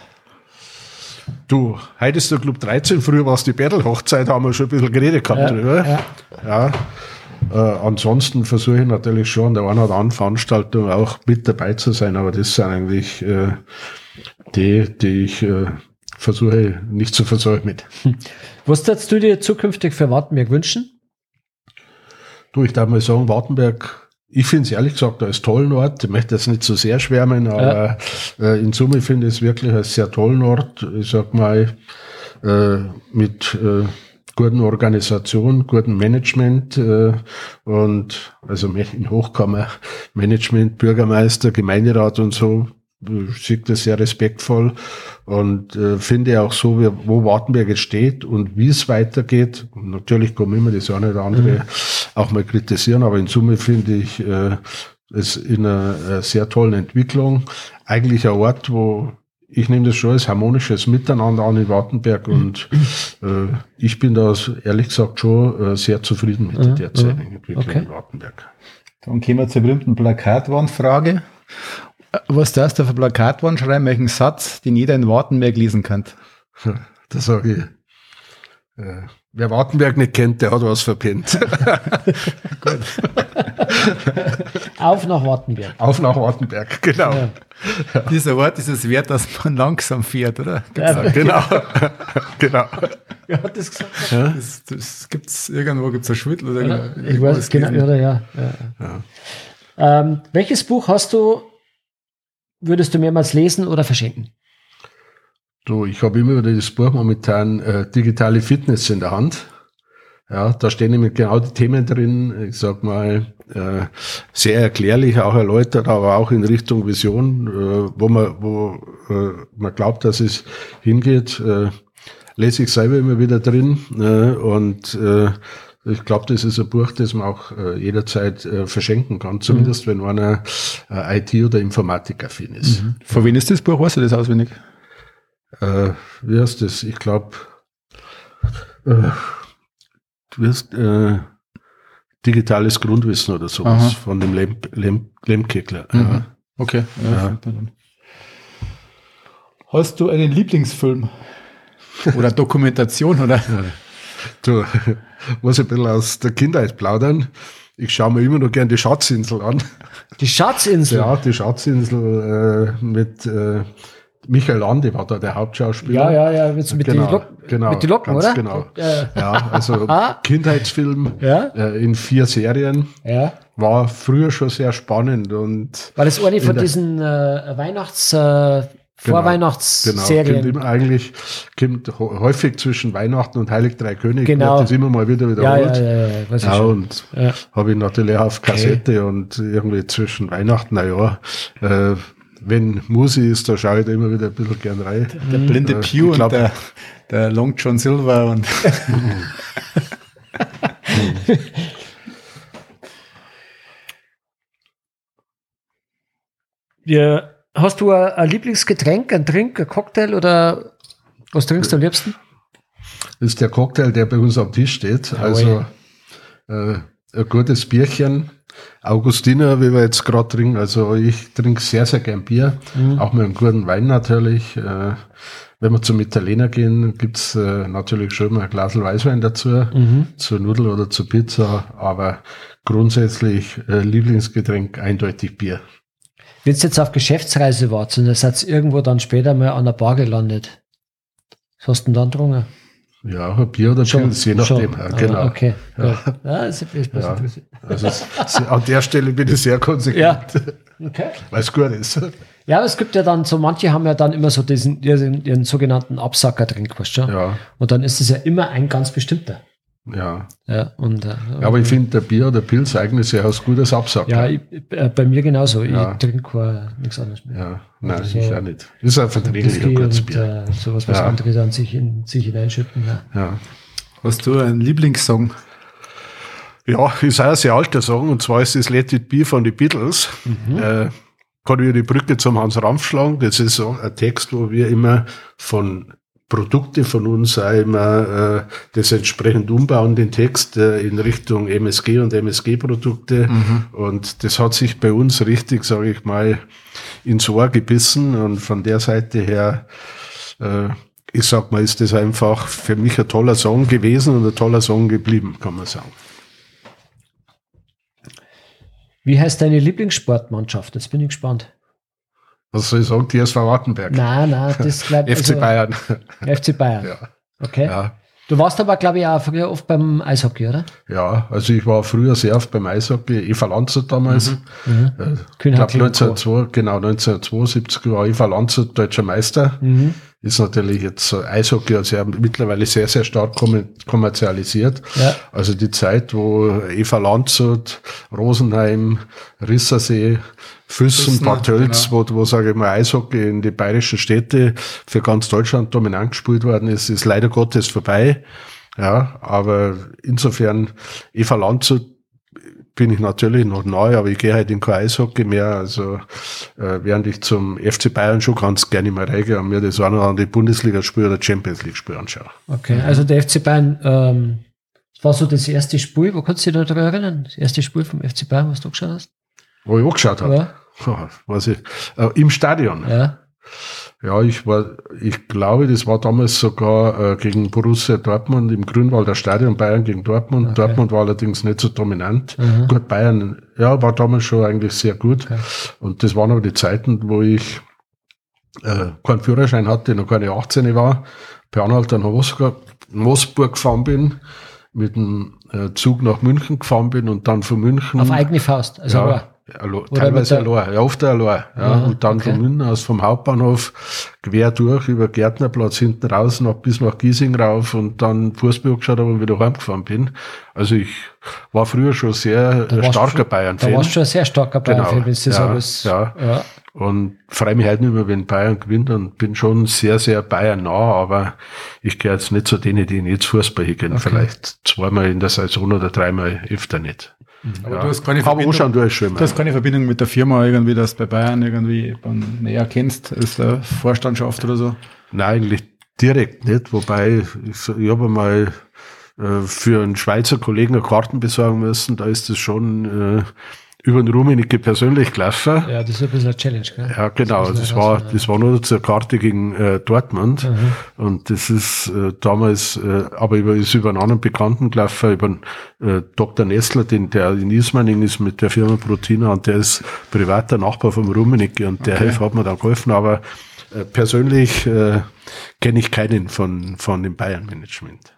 Du, heute ist der Club 13, früher war es die Battle-Hochzeit, haben wir schon ein bisschen geredet gehabt ja, drüber. Ja. ja. Äh, ansonsten versuche ich natürlich schon an der einen oder anderen Veranstaltung auch mit dabei zu sein, aber das sind eigentlich äh, die, die ich äh, versuche nicht zu versäumen. Was würdest du dir zukünftig für Wartenberg wünschen? Du, ich darf mal sagen, Wartenberg, ich finde es ehrlich gesagt als tollen Ort. Ich möchte jetzt nicht so sehr schwärmen, aber ja. äh, in Summe finde ich es wirklich als sehr tollen Ort. Ich sag mal, äh, mit äh, guten Organisation, guten Management äh, und also in Hochkammer Management, Bürgermeister, Gemeinderat und so sehe das sehr respektvoll und äh, finde auch so, wie, wo Wartenberg jetzt steht und wie es weitergeht. Natürlich kommen immer das eine oder andere mhm. auch mal kritisieren, aber in Summe finde ich äh, es in einer, einer sehr tollen Entwicklung. Eigentlich ein Ort, wo ich nehme das schon als harmonisches Miteinander an in Wartenberg und äh, ich bin da ehrlich gesagt schon äh, sehr zufrieden mit der mhm. derzeitigen Entwicklung okay. in Wartenberg. Dann kommen wir zur berühmten Plakatwandfrage. Was darfst du auf ein Plakatwand schreiben, welchen Satz, den jeder in Wartenberg lesen kann? Da sage ich, äh, wer Wartenberg nicht kennt, der hat was verpennt. Gut. Auf nach Wartenberg. Auf nach Wartenberg, genau. Ja. Ja. Dieser Ort ist es wert, dass man langsam fährt, oder? Ja, genau. genau. Wer hat das gesagt? Ja? Das, das gibt's, irgendwo gibt es ein Schwittel oder ja, Ich weiß, genau, oder ja. ja. Ähm, welches Buch hast du würdest du mehrmals lesen oder verschenken? Du, ich habe immer wieder das Buch momentan äh, Digitale Fitness in der Hand. Ja, da stehen nämlich genau die Themen drin, ich sag mal, äh, sehr erklärlich, auch erläutert, aber auch in Richtung Vision, äh, wo man, wo äh, man glaubt, dass es hingeht, äh, lese ich selber immer wieder drin äh, und äh, ich glaube, das ist ein Buch, das man auch äh, jederzeit äh, verschenken kann, zumindest mhm. wenn einer äh, IT- oder Informatik-affin ist. Mhm. Von wem ist das Buch? Weißt du das auswendig? Äh, wie heißt das? Ich glaube, äh, du wirst äh, digitales Grundwissen oder sowas Aha. von dem Lem, Lem, Lemkeckler. Mhm. Ja. Okay. Ja. Ja. Hast du einen Lieblingsfilm? Oder Dokumentation oder? Du, muss ein bisschen aus der Kindheit plaudern. Ich schaue mir immer noch gern die Schatzinsel an. Die Schatzinsel? Ja, die Schatzinsel äh, mit, äh, Michael Lande war da der Ja, Hauptschauspieler. ja, ja, mit, mit genau, den Locken, genau, mit den Locken oder? Genau. Ja. Ja, also Kindheitsfilm Ja. äh, in vier Serien Ja. war früher schon sehr spannend und War das eine von diesen äh, Weihnachts, äh, Genau, Vorweihnachtsserien? kommt immer eigentlich kommt häufig zwischen Weihnachten und Heilig Drei Könige Genau. wird das immer mal wieder ja, wiederholt. ja, ja, ja, Ja, schon. und Ja. habe ich natürlich auf Kassette und irgendwie zwischen Weihnachten, naja, äh, wenn Musi ist, da schaue ich da immer wieder ein bisschen gern rein. Der blinde Äh, Pew glaub- und der, der Long John Silver und Ja. Hast du ein, ein Lieblingsgetränk, ein Trink, ein Cocktail oder was trinkst du am liebsten? Das ist der Cocktail, der bei uns am Tisch steht. Also äh, ein gutes Bierchen. Augustiner, wie wir jetzt gerade trinken. Also ich trinke sehr, sehr gern Bier. Auch mit einem guten Wein natürlich. Äh, wenn wir zum Italiener gehen, gibt's äh, natürlich schon mal ein Glas Weißwein dazu. Zur Nudel oder zur Pizza. Aber grundsätzlich äh, Lieblingsgetränk eindeutig Bier. Wenn jetzt auf Geschäftsreise wart und ihr seid irgendwo dann später mal an der Bar gelandet, was hast du denn dann getrunken? Ja, ein Bier oder Pilz, je nachdem. schon. Ja, Ah, genau. Okay, gut. Ja, das ist, ist, Ja. Also an der Stelle bin ich sehr konsequent, ja. Okay. weil es gut ist. Ja, aber es gibt ja dann, so manche haben ja dann immer so diesen, ihren, ihren sogenannten Absackertrink, weißt du? Ja, Und dann ist es ja immer ein ganz bestimmter. Ja. Ja, und, äh, Ja, aber ich finde, der Bier oder Pilz eignet sich als gutes Absacker. ja, ich, äh, bei mir genauso. Ja. Ich trinke nichts anderes mehr. Ja, nein, Also ich auch nicht. Ist ein verträglicher Whisky gutes und Bier. äh, sowas, was Ja. andere dann sich, in, sich hineinschütten. Ja. Ja. hast du einen Lieblingssong? ja, ist auch ein sehr alter Song, und zwar ist das Let It Be von den Beatles. Mhm. Äh, kann ich die Brücke zum Hans Rampf schlagen. Das ist so ein Text, wo wir immer von Produkte von uns auch immer äh, das entsprechend umbauen, den Text äh, in Richtung MSG und MSG-Produkte. Und das hat sich bei uns richtig, sage ich mal, ins Ohr gebissen. Und von der Seite her, äh, ich sag mal, ist das einfach für mich ein toller Song gewesen und ein toller Song geblieben, kann man sagen. Wie heißt deine Lieblingssportmannschaft? Jetzt bin ich gespannt. Was soll ich sagen? TSV Wartenberg. Nein, nein, das bleibt FC Bayern. FC Bayern. ja. Okay. Ja. Du warst aber, glaube ich, auch früher oft beim Eishockey, oder? ja, also ich war früher sehr oft beim Eishockey, Eva Landshut damals. Mhm. Äh, Kühn ich glaube Hackl und Co. 1902, genau, 1972 war Eva Landshut deutscher Meister. Mhm. Ist natürlich jetzt so Eishockey also ja mittlerweile sehr, sehr stark kommer- kommerzialisiert. Ja. Also die Zeit, wo Eva Landshut, Rosenheim, Rissersee, Füssen, Füssen, Bad Tölz, genau. wo, wo sage ich mal Eishockey in die bayerischen Städte für ganz Deutschland dominant gespielt worden ist, ist leider Gottes vorbei. Ja, aber insofern Eva Landshut bin ich natürlich noch neu, aber ich gehe halt in kein Eishockey mehr. Also äh, während ich zum FC Bayern schon ganz gerne mal reingehe und mir das auch noch an die Bundesliga-Spiele oder Champions League-Spiele anschaue. Okay, also der FC Bayern, ähm, das war so das erste Spiel, wo kannst du dich daran erinnern? Das erste Spiel vom FC Bayern, was du geschaut hast? Wo ich angeschaut habe. Ja. Ja, weiß ich. Äh, Im Stadion. Ja. Ja, ich war, ich glaube, das war damals sogar äh, gegen Borussia Dortmund im Grünwalder Stadion, Bayern gegen Dortmund. Okay. Dortmund war allerdings nicht so dominant. Mhm. Gut, Bayern, ja, war damals schon eigentlich sehr gut. Okay. Und das waren aber die Zeiten, wo ich äh, keinen Führerschein hatte, noch keine 18 war, per Anhalter nach Wolfsburg, Wolfsburg gefahren bin, mit dem äh, Zug nach München gefahren bin und dann von München Auf eigene Faust. Also ja, Oder teilweise allein, ja, oft allein. Ja, Ah, und dann okay. von München aus vom Hauptbahnhof quer durch über Gärtnerplatz hinten raus noch bis nach Giesing rauf und dann Fußball geschaut habe und wieder heimgefahren bin. Also ich war früher schon sehr starker du- Da Bayern-Fan warst du schon ein sehr starker Genau, Bayern-Fan, wenn du ja, alles. ja. ja. und freue mich halt nicht mehr, wenn Bayern gewinnt und bin schon sehr, sehr Bayern nah, aber ich gehöre jetzt nicht zu denen, die jetzt Fußball hingehen. Okay. Vielleicht zweimal in der Saison oder dreimal öfter nicht. Aber Ja. du hast keine Verbindung, schon du immer. hast keine Verbindung mit der Firma irgendwie, dass bei Bayern irgendwie man näher kennst als der Vorstandschaft oder so. Nein, eigentlich direkt nicht, wobei ich, ich habe mal äh, für einen Schweizer Kollegen eine Karten besorgen müssen, da ist es schon äh, über den Rummenigge persönlich gelaufen. ja, das ist ein bisschen eine Challenge, gell? Ja, genau. Das Das war, das war nur zur Karte gegen äh, Dortmund. Mhm. Und das ist äh, damals, äh, aber über, ist über einen anderen Bekannten gelaufen, über einen, äh, Dr. Nessler, den, der in Ismaning ist mit der Firma Protina und der ist privater Nachbar vom Rummenigge und der Okay. hat mir dann geholfen. Aber äh, persönlich äh, kenne ich keinen von, von dem Bayern-Management.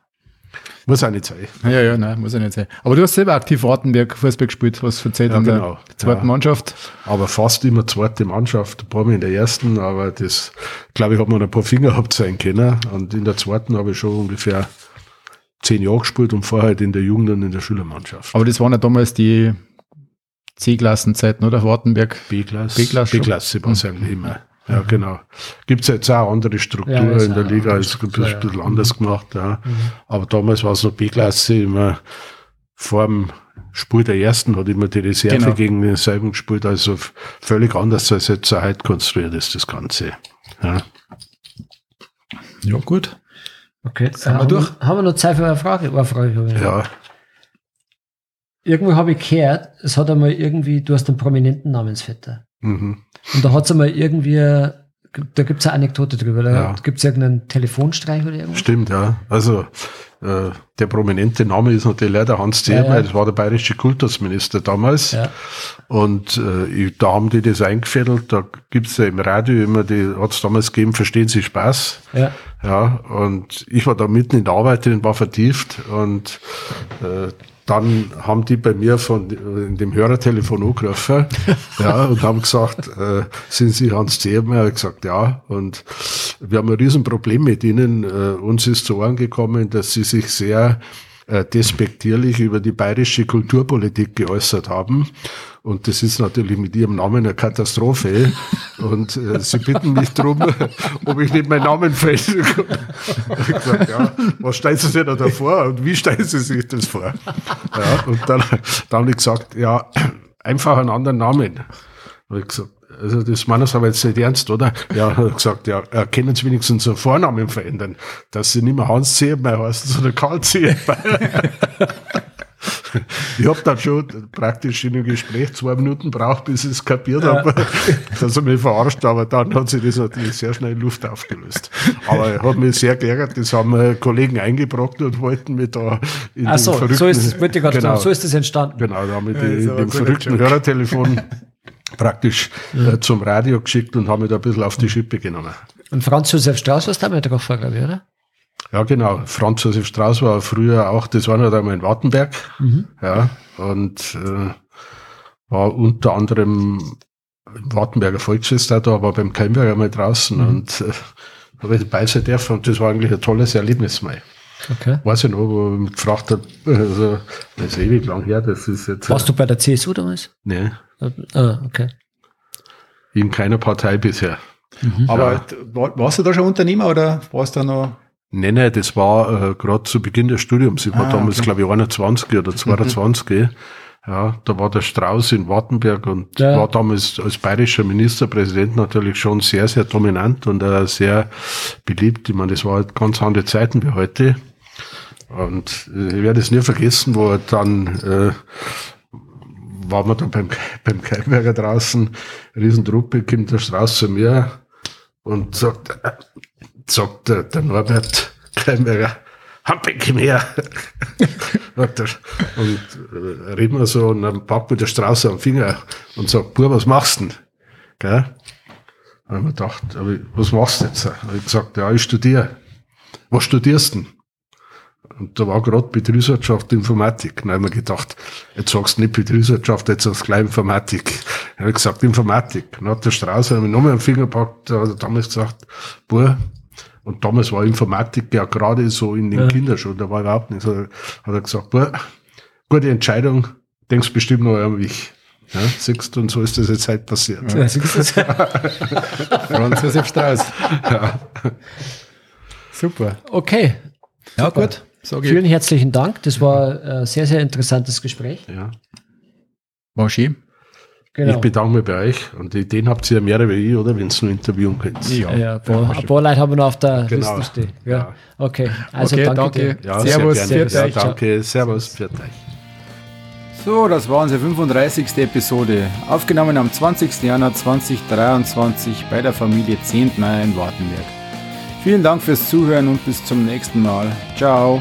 Muss auch nicht sein. Ja, ja, nein, muss auch nicht sein. Aber du hast selber aktiv Wartenberg Fußball gespielt, was verzählt ja, in genau. der zweiten ja. Mannschaft. Aber fast immer zweite Mannschaft, ein paar Mal in der ersten, aber das, glaube ich, hat man ein paar Finger gehabt sein können. Und in der zweiten habe ich schon ungefähr zehn Jahre gespielt und vorher halt in der Jugend und in der Schülermannschaft. Aber das waren ja damals die C-Klassenzeiten, oder? Wartenberg? B-Klasse. B-Klasse, B-Klasse war es mhm. eigentlich immer. Ja, genau. Gibt es jetzt auch andere Strukturen ja, in der Liga, ist ein bisschen, bisschen anders gemacht. Ja. Mhm. Aber damals war es noch B-Klasse, immer vor dem Spiel der ersten hat immer die Reserve genau. gegen denselben gespielt, also völlig anders als jetzt heute konstruiert ist, das Ganze. Ja, ja gut. Okay, sind äh, wir durch? Haben wir noch Zeit für eine Frage? Eine Frage ja. Irgendwo habe ich gehört, es hat einmal irgendwie, du hast einen prominenten Namensvetter. Mhm. Und da hat es einmal irgendwie, da gibt es eine Anekdote drüber, da ja. gibt es irgendeinen Telefonstreich oder irgendwas? Stimmt, ja. Also äh, der prominente Name ist natürlich leider Hans Ziermeier, ja, ja. das war der bayerische Kultusminister damals. Ja. Und äh, da haben die das eingefädelt, da gibt es ja im Radio immer, die hat es damals gegeben, verstehen Sie Spaß. Ja. ja. Und ich war da mitten in der Arbeit drin, war vertieft und äh, dann haben die bei mir von in dem Hörertelefon angerufen ja, und haben gesagt, äh, sind Sie Hans Zehmer? Ich gesagt, ja. Und wir haben ein Riesenproblem mit Ihnen. Äh, uns ist zu Ohren gekommen, dass Sie sich sehr äh, despektierlich über die bayerische Kulturpolitik geäußert haben. Und das ist natürlich mit ihrem Namen eine Katastrophe. Und äh, sie bitten mich darum, ob ich nicht meinen Namen kann. ich ja, was stellen Sie sich da vor und wie stellen Sie sich das vor? Ja, und dann, dann habe ich gesagt, ja, einfach einen anderen Namen. Habe ich gesagt, also das meinen Sie aber jetzt nicht ernst, oder? Ja, hat gesagt, ja, können Sie wenigstens einen Vornamen verändern, dass Sie nicht mehr Hans Zehmer heißen, sondern Karl Zehmer. ich habe dann schon praktisch in einem Gespräch zwei Minuten braucht, bis ich es kapiert ja. habe, dass er mich verarscht, aber dann hat sich das natürlich sehr schnell in Luft aufgelöst. Aber er hat mich sehr geärgert, das haben Kollegen eingebrockt und wollten mich da in Ach so, verrückten, so ist, wollte ich genau, so ist das entstanden. Genau, da haben wir ja, in dem verrückten Hörertelefon praktisch äh, zum Radio geschickt und haben mich da ein bisschen auf die Schippe genommen. Und Franz Josef Strauß hast du damit drauf glaube ich, oder? Ja, genau. Franz Josef Strauß war früher auch, das war noch einmal in Wartenberg. Mhm. Ja, und äh, war unter anderem im Wartenberger Volksfest da, aber beim Keimberger mal draußen mhm. und äh, habe ich dabei sein dürfen und das war eigentlich ein tolles Erlebnis mal. Okay. Weiß ich noch, wo ich mich gefragt habe, also, das ist ewig lang her, das ist jetzt. Warst äh, du bei der CSU damals? Nee. Ah, okay. In keiner Partei bisher. Mhm. Aber ja. warst du da schon Unternehmer oder warst du da noch? Nee, nee, das war äh, gerade zu Beginn des Studiums. Ich war ah, damals, okay. glaube ich, 21 oder 22. Mhm. Ja, da war der Strauß in Wartenberg und ja. war damals als bayerischer Ministerpräsident natürlich schon sehr, sehr dominant und äh, sehr beliebt. Ich meine, das war halt ganz andere Zeiten wie heute. Und äh, ich werde es nie vergessen, wo er dann äh, waren wir dann beim, beim Keimberger draußen, Riesentruppe, kommt der Strauß zu mir und sagt, äh, sagt der, der Norbert Keimberger, Komm her. und äh, reden wir so und dann packt mir der Strauß am Finger und sagt, Bub, was machst denn? Gell? Dann haben wir gedacht, was machst du jetzt? Hab ich gesagt, ja, ich studiere. Was studierst denn? Und da war gerade Betriebswirtschaft Informatik. Dann haben wir gedacht, jetzt sagst du nicht Betriebswirtschaft, jetzt sagst du gleich Informatik. Dann habe ich gesagt, Informatik. Dann hat der Strauß mich nochmal am Finger gepackt, hat er damals gesagt, boah, und damals war Informatik ja gerade so in den ja. Kinderschuhen, da war überhaupt nichts. Hat er gesagt, boah, gute Entscheidung, denkst bestimmt noch an mich. Ja, siehst du, und so ist das jetzt halt passiert. Ja, siehst du Franz Josef Strauß. Ja. Super. Okay. Ja, Super. gut. Vielen herzlichen Dank. Das war ein sehr, sehr interessantes Gespräch. Ja. War schön. Genau. Ich bedanke mich bei euch und den habt ihr ja mehr wie ich, oder? Wenn ihr nur interviewen könnt. Ja, ja ein, paar, ein paar Leute haben wir noch auf der genau. Liste stehen. Ja. ja. Okay, also okay, danke, danke. Dir. Ja, Servus, Servus. Ja, danke, Servus, für euch. So, das war unsere 35. Episode, aufgenommen am 20. Januar 2023 bei der Familie Zehntmeier in Wartenberg. Vielen Dank fürs Zuhören und bis zum nächsten Mal. Ciao.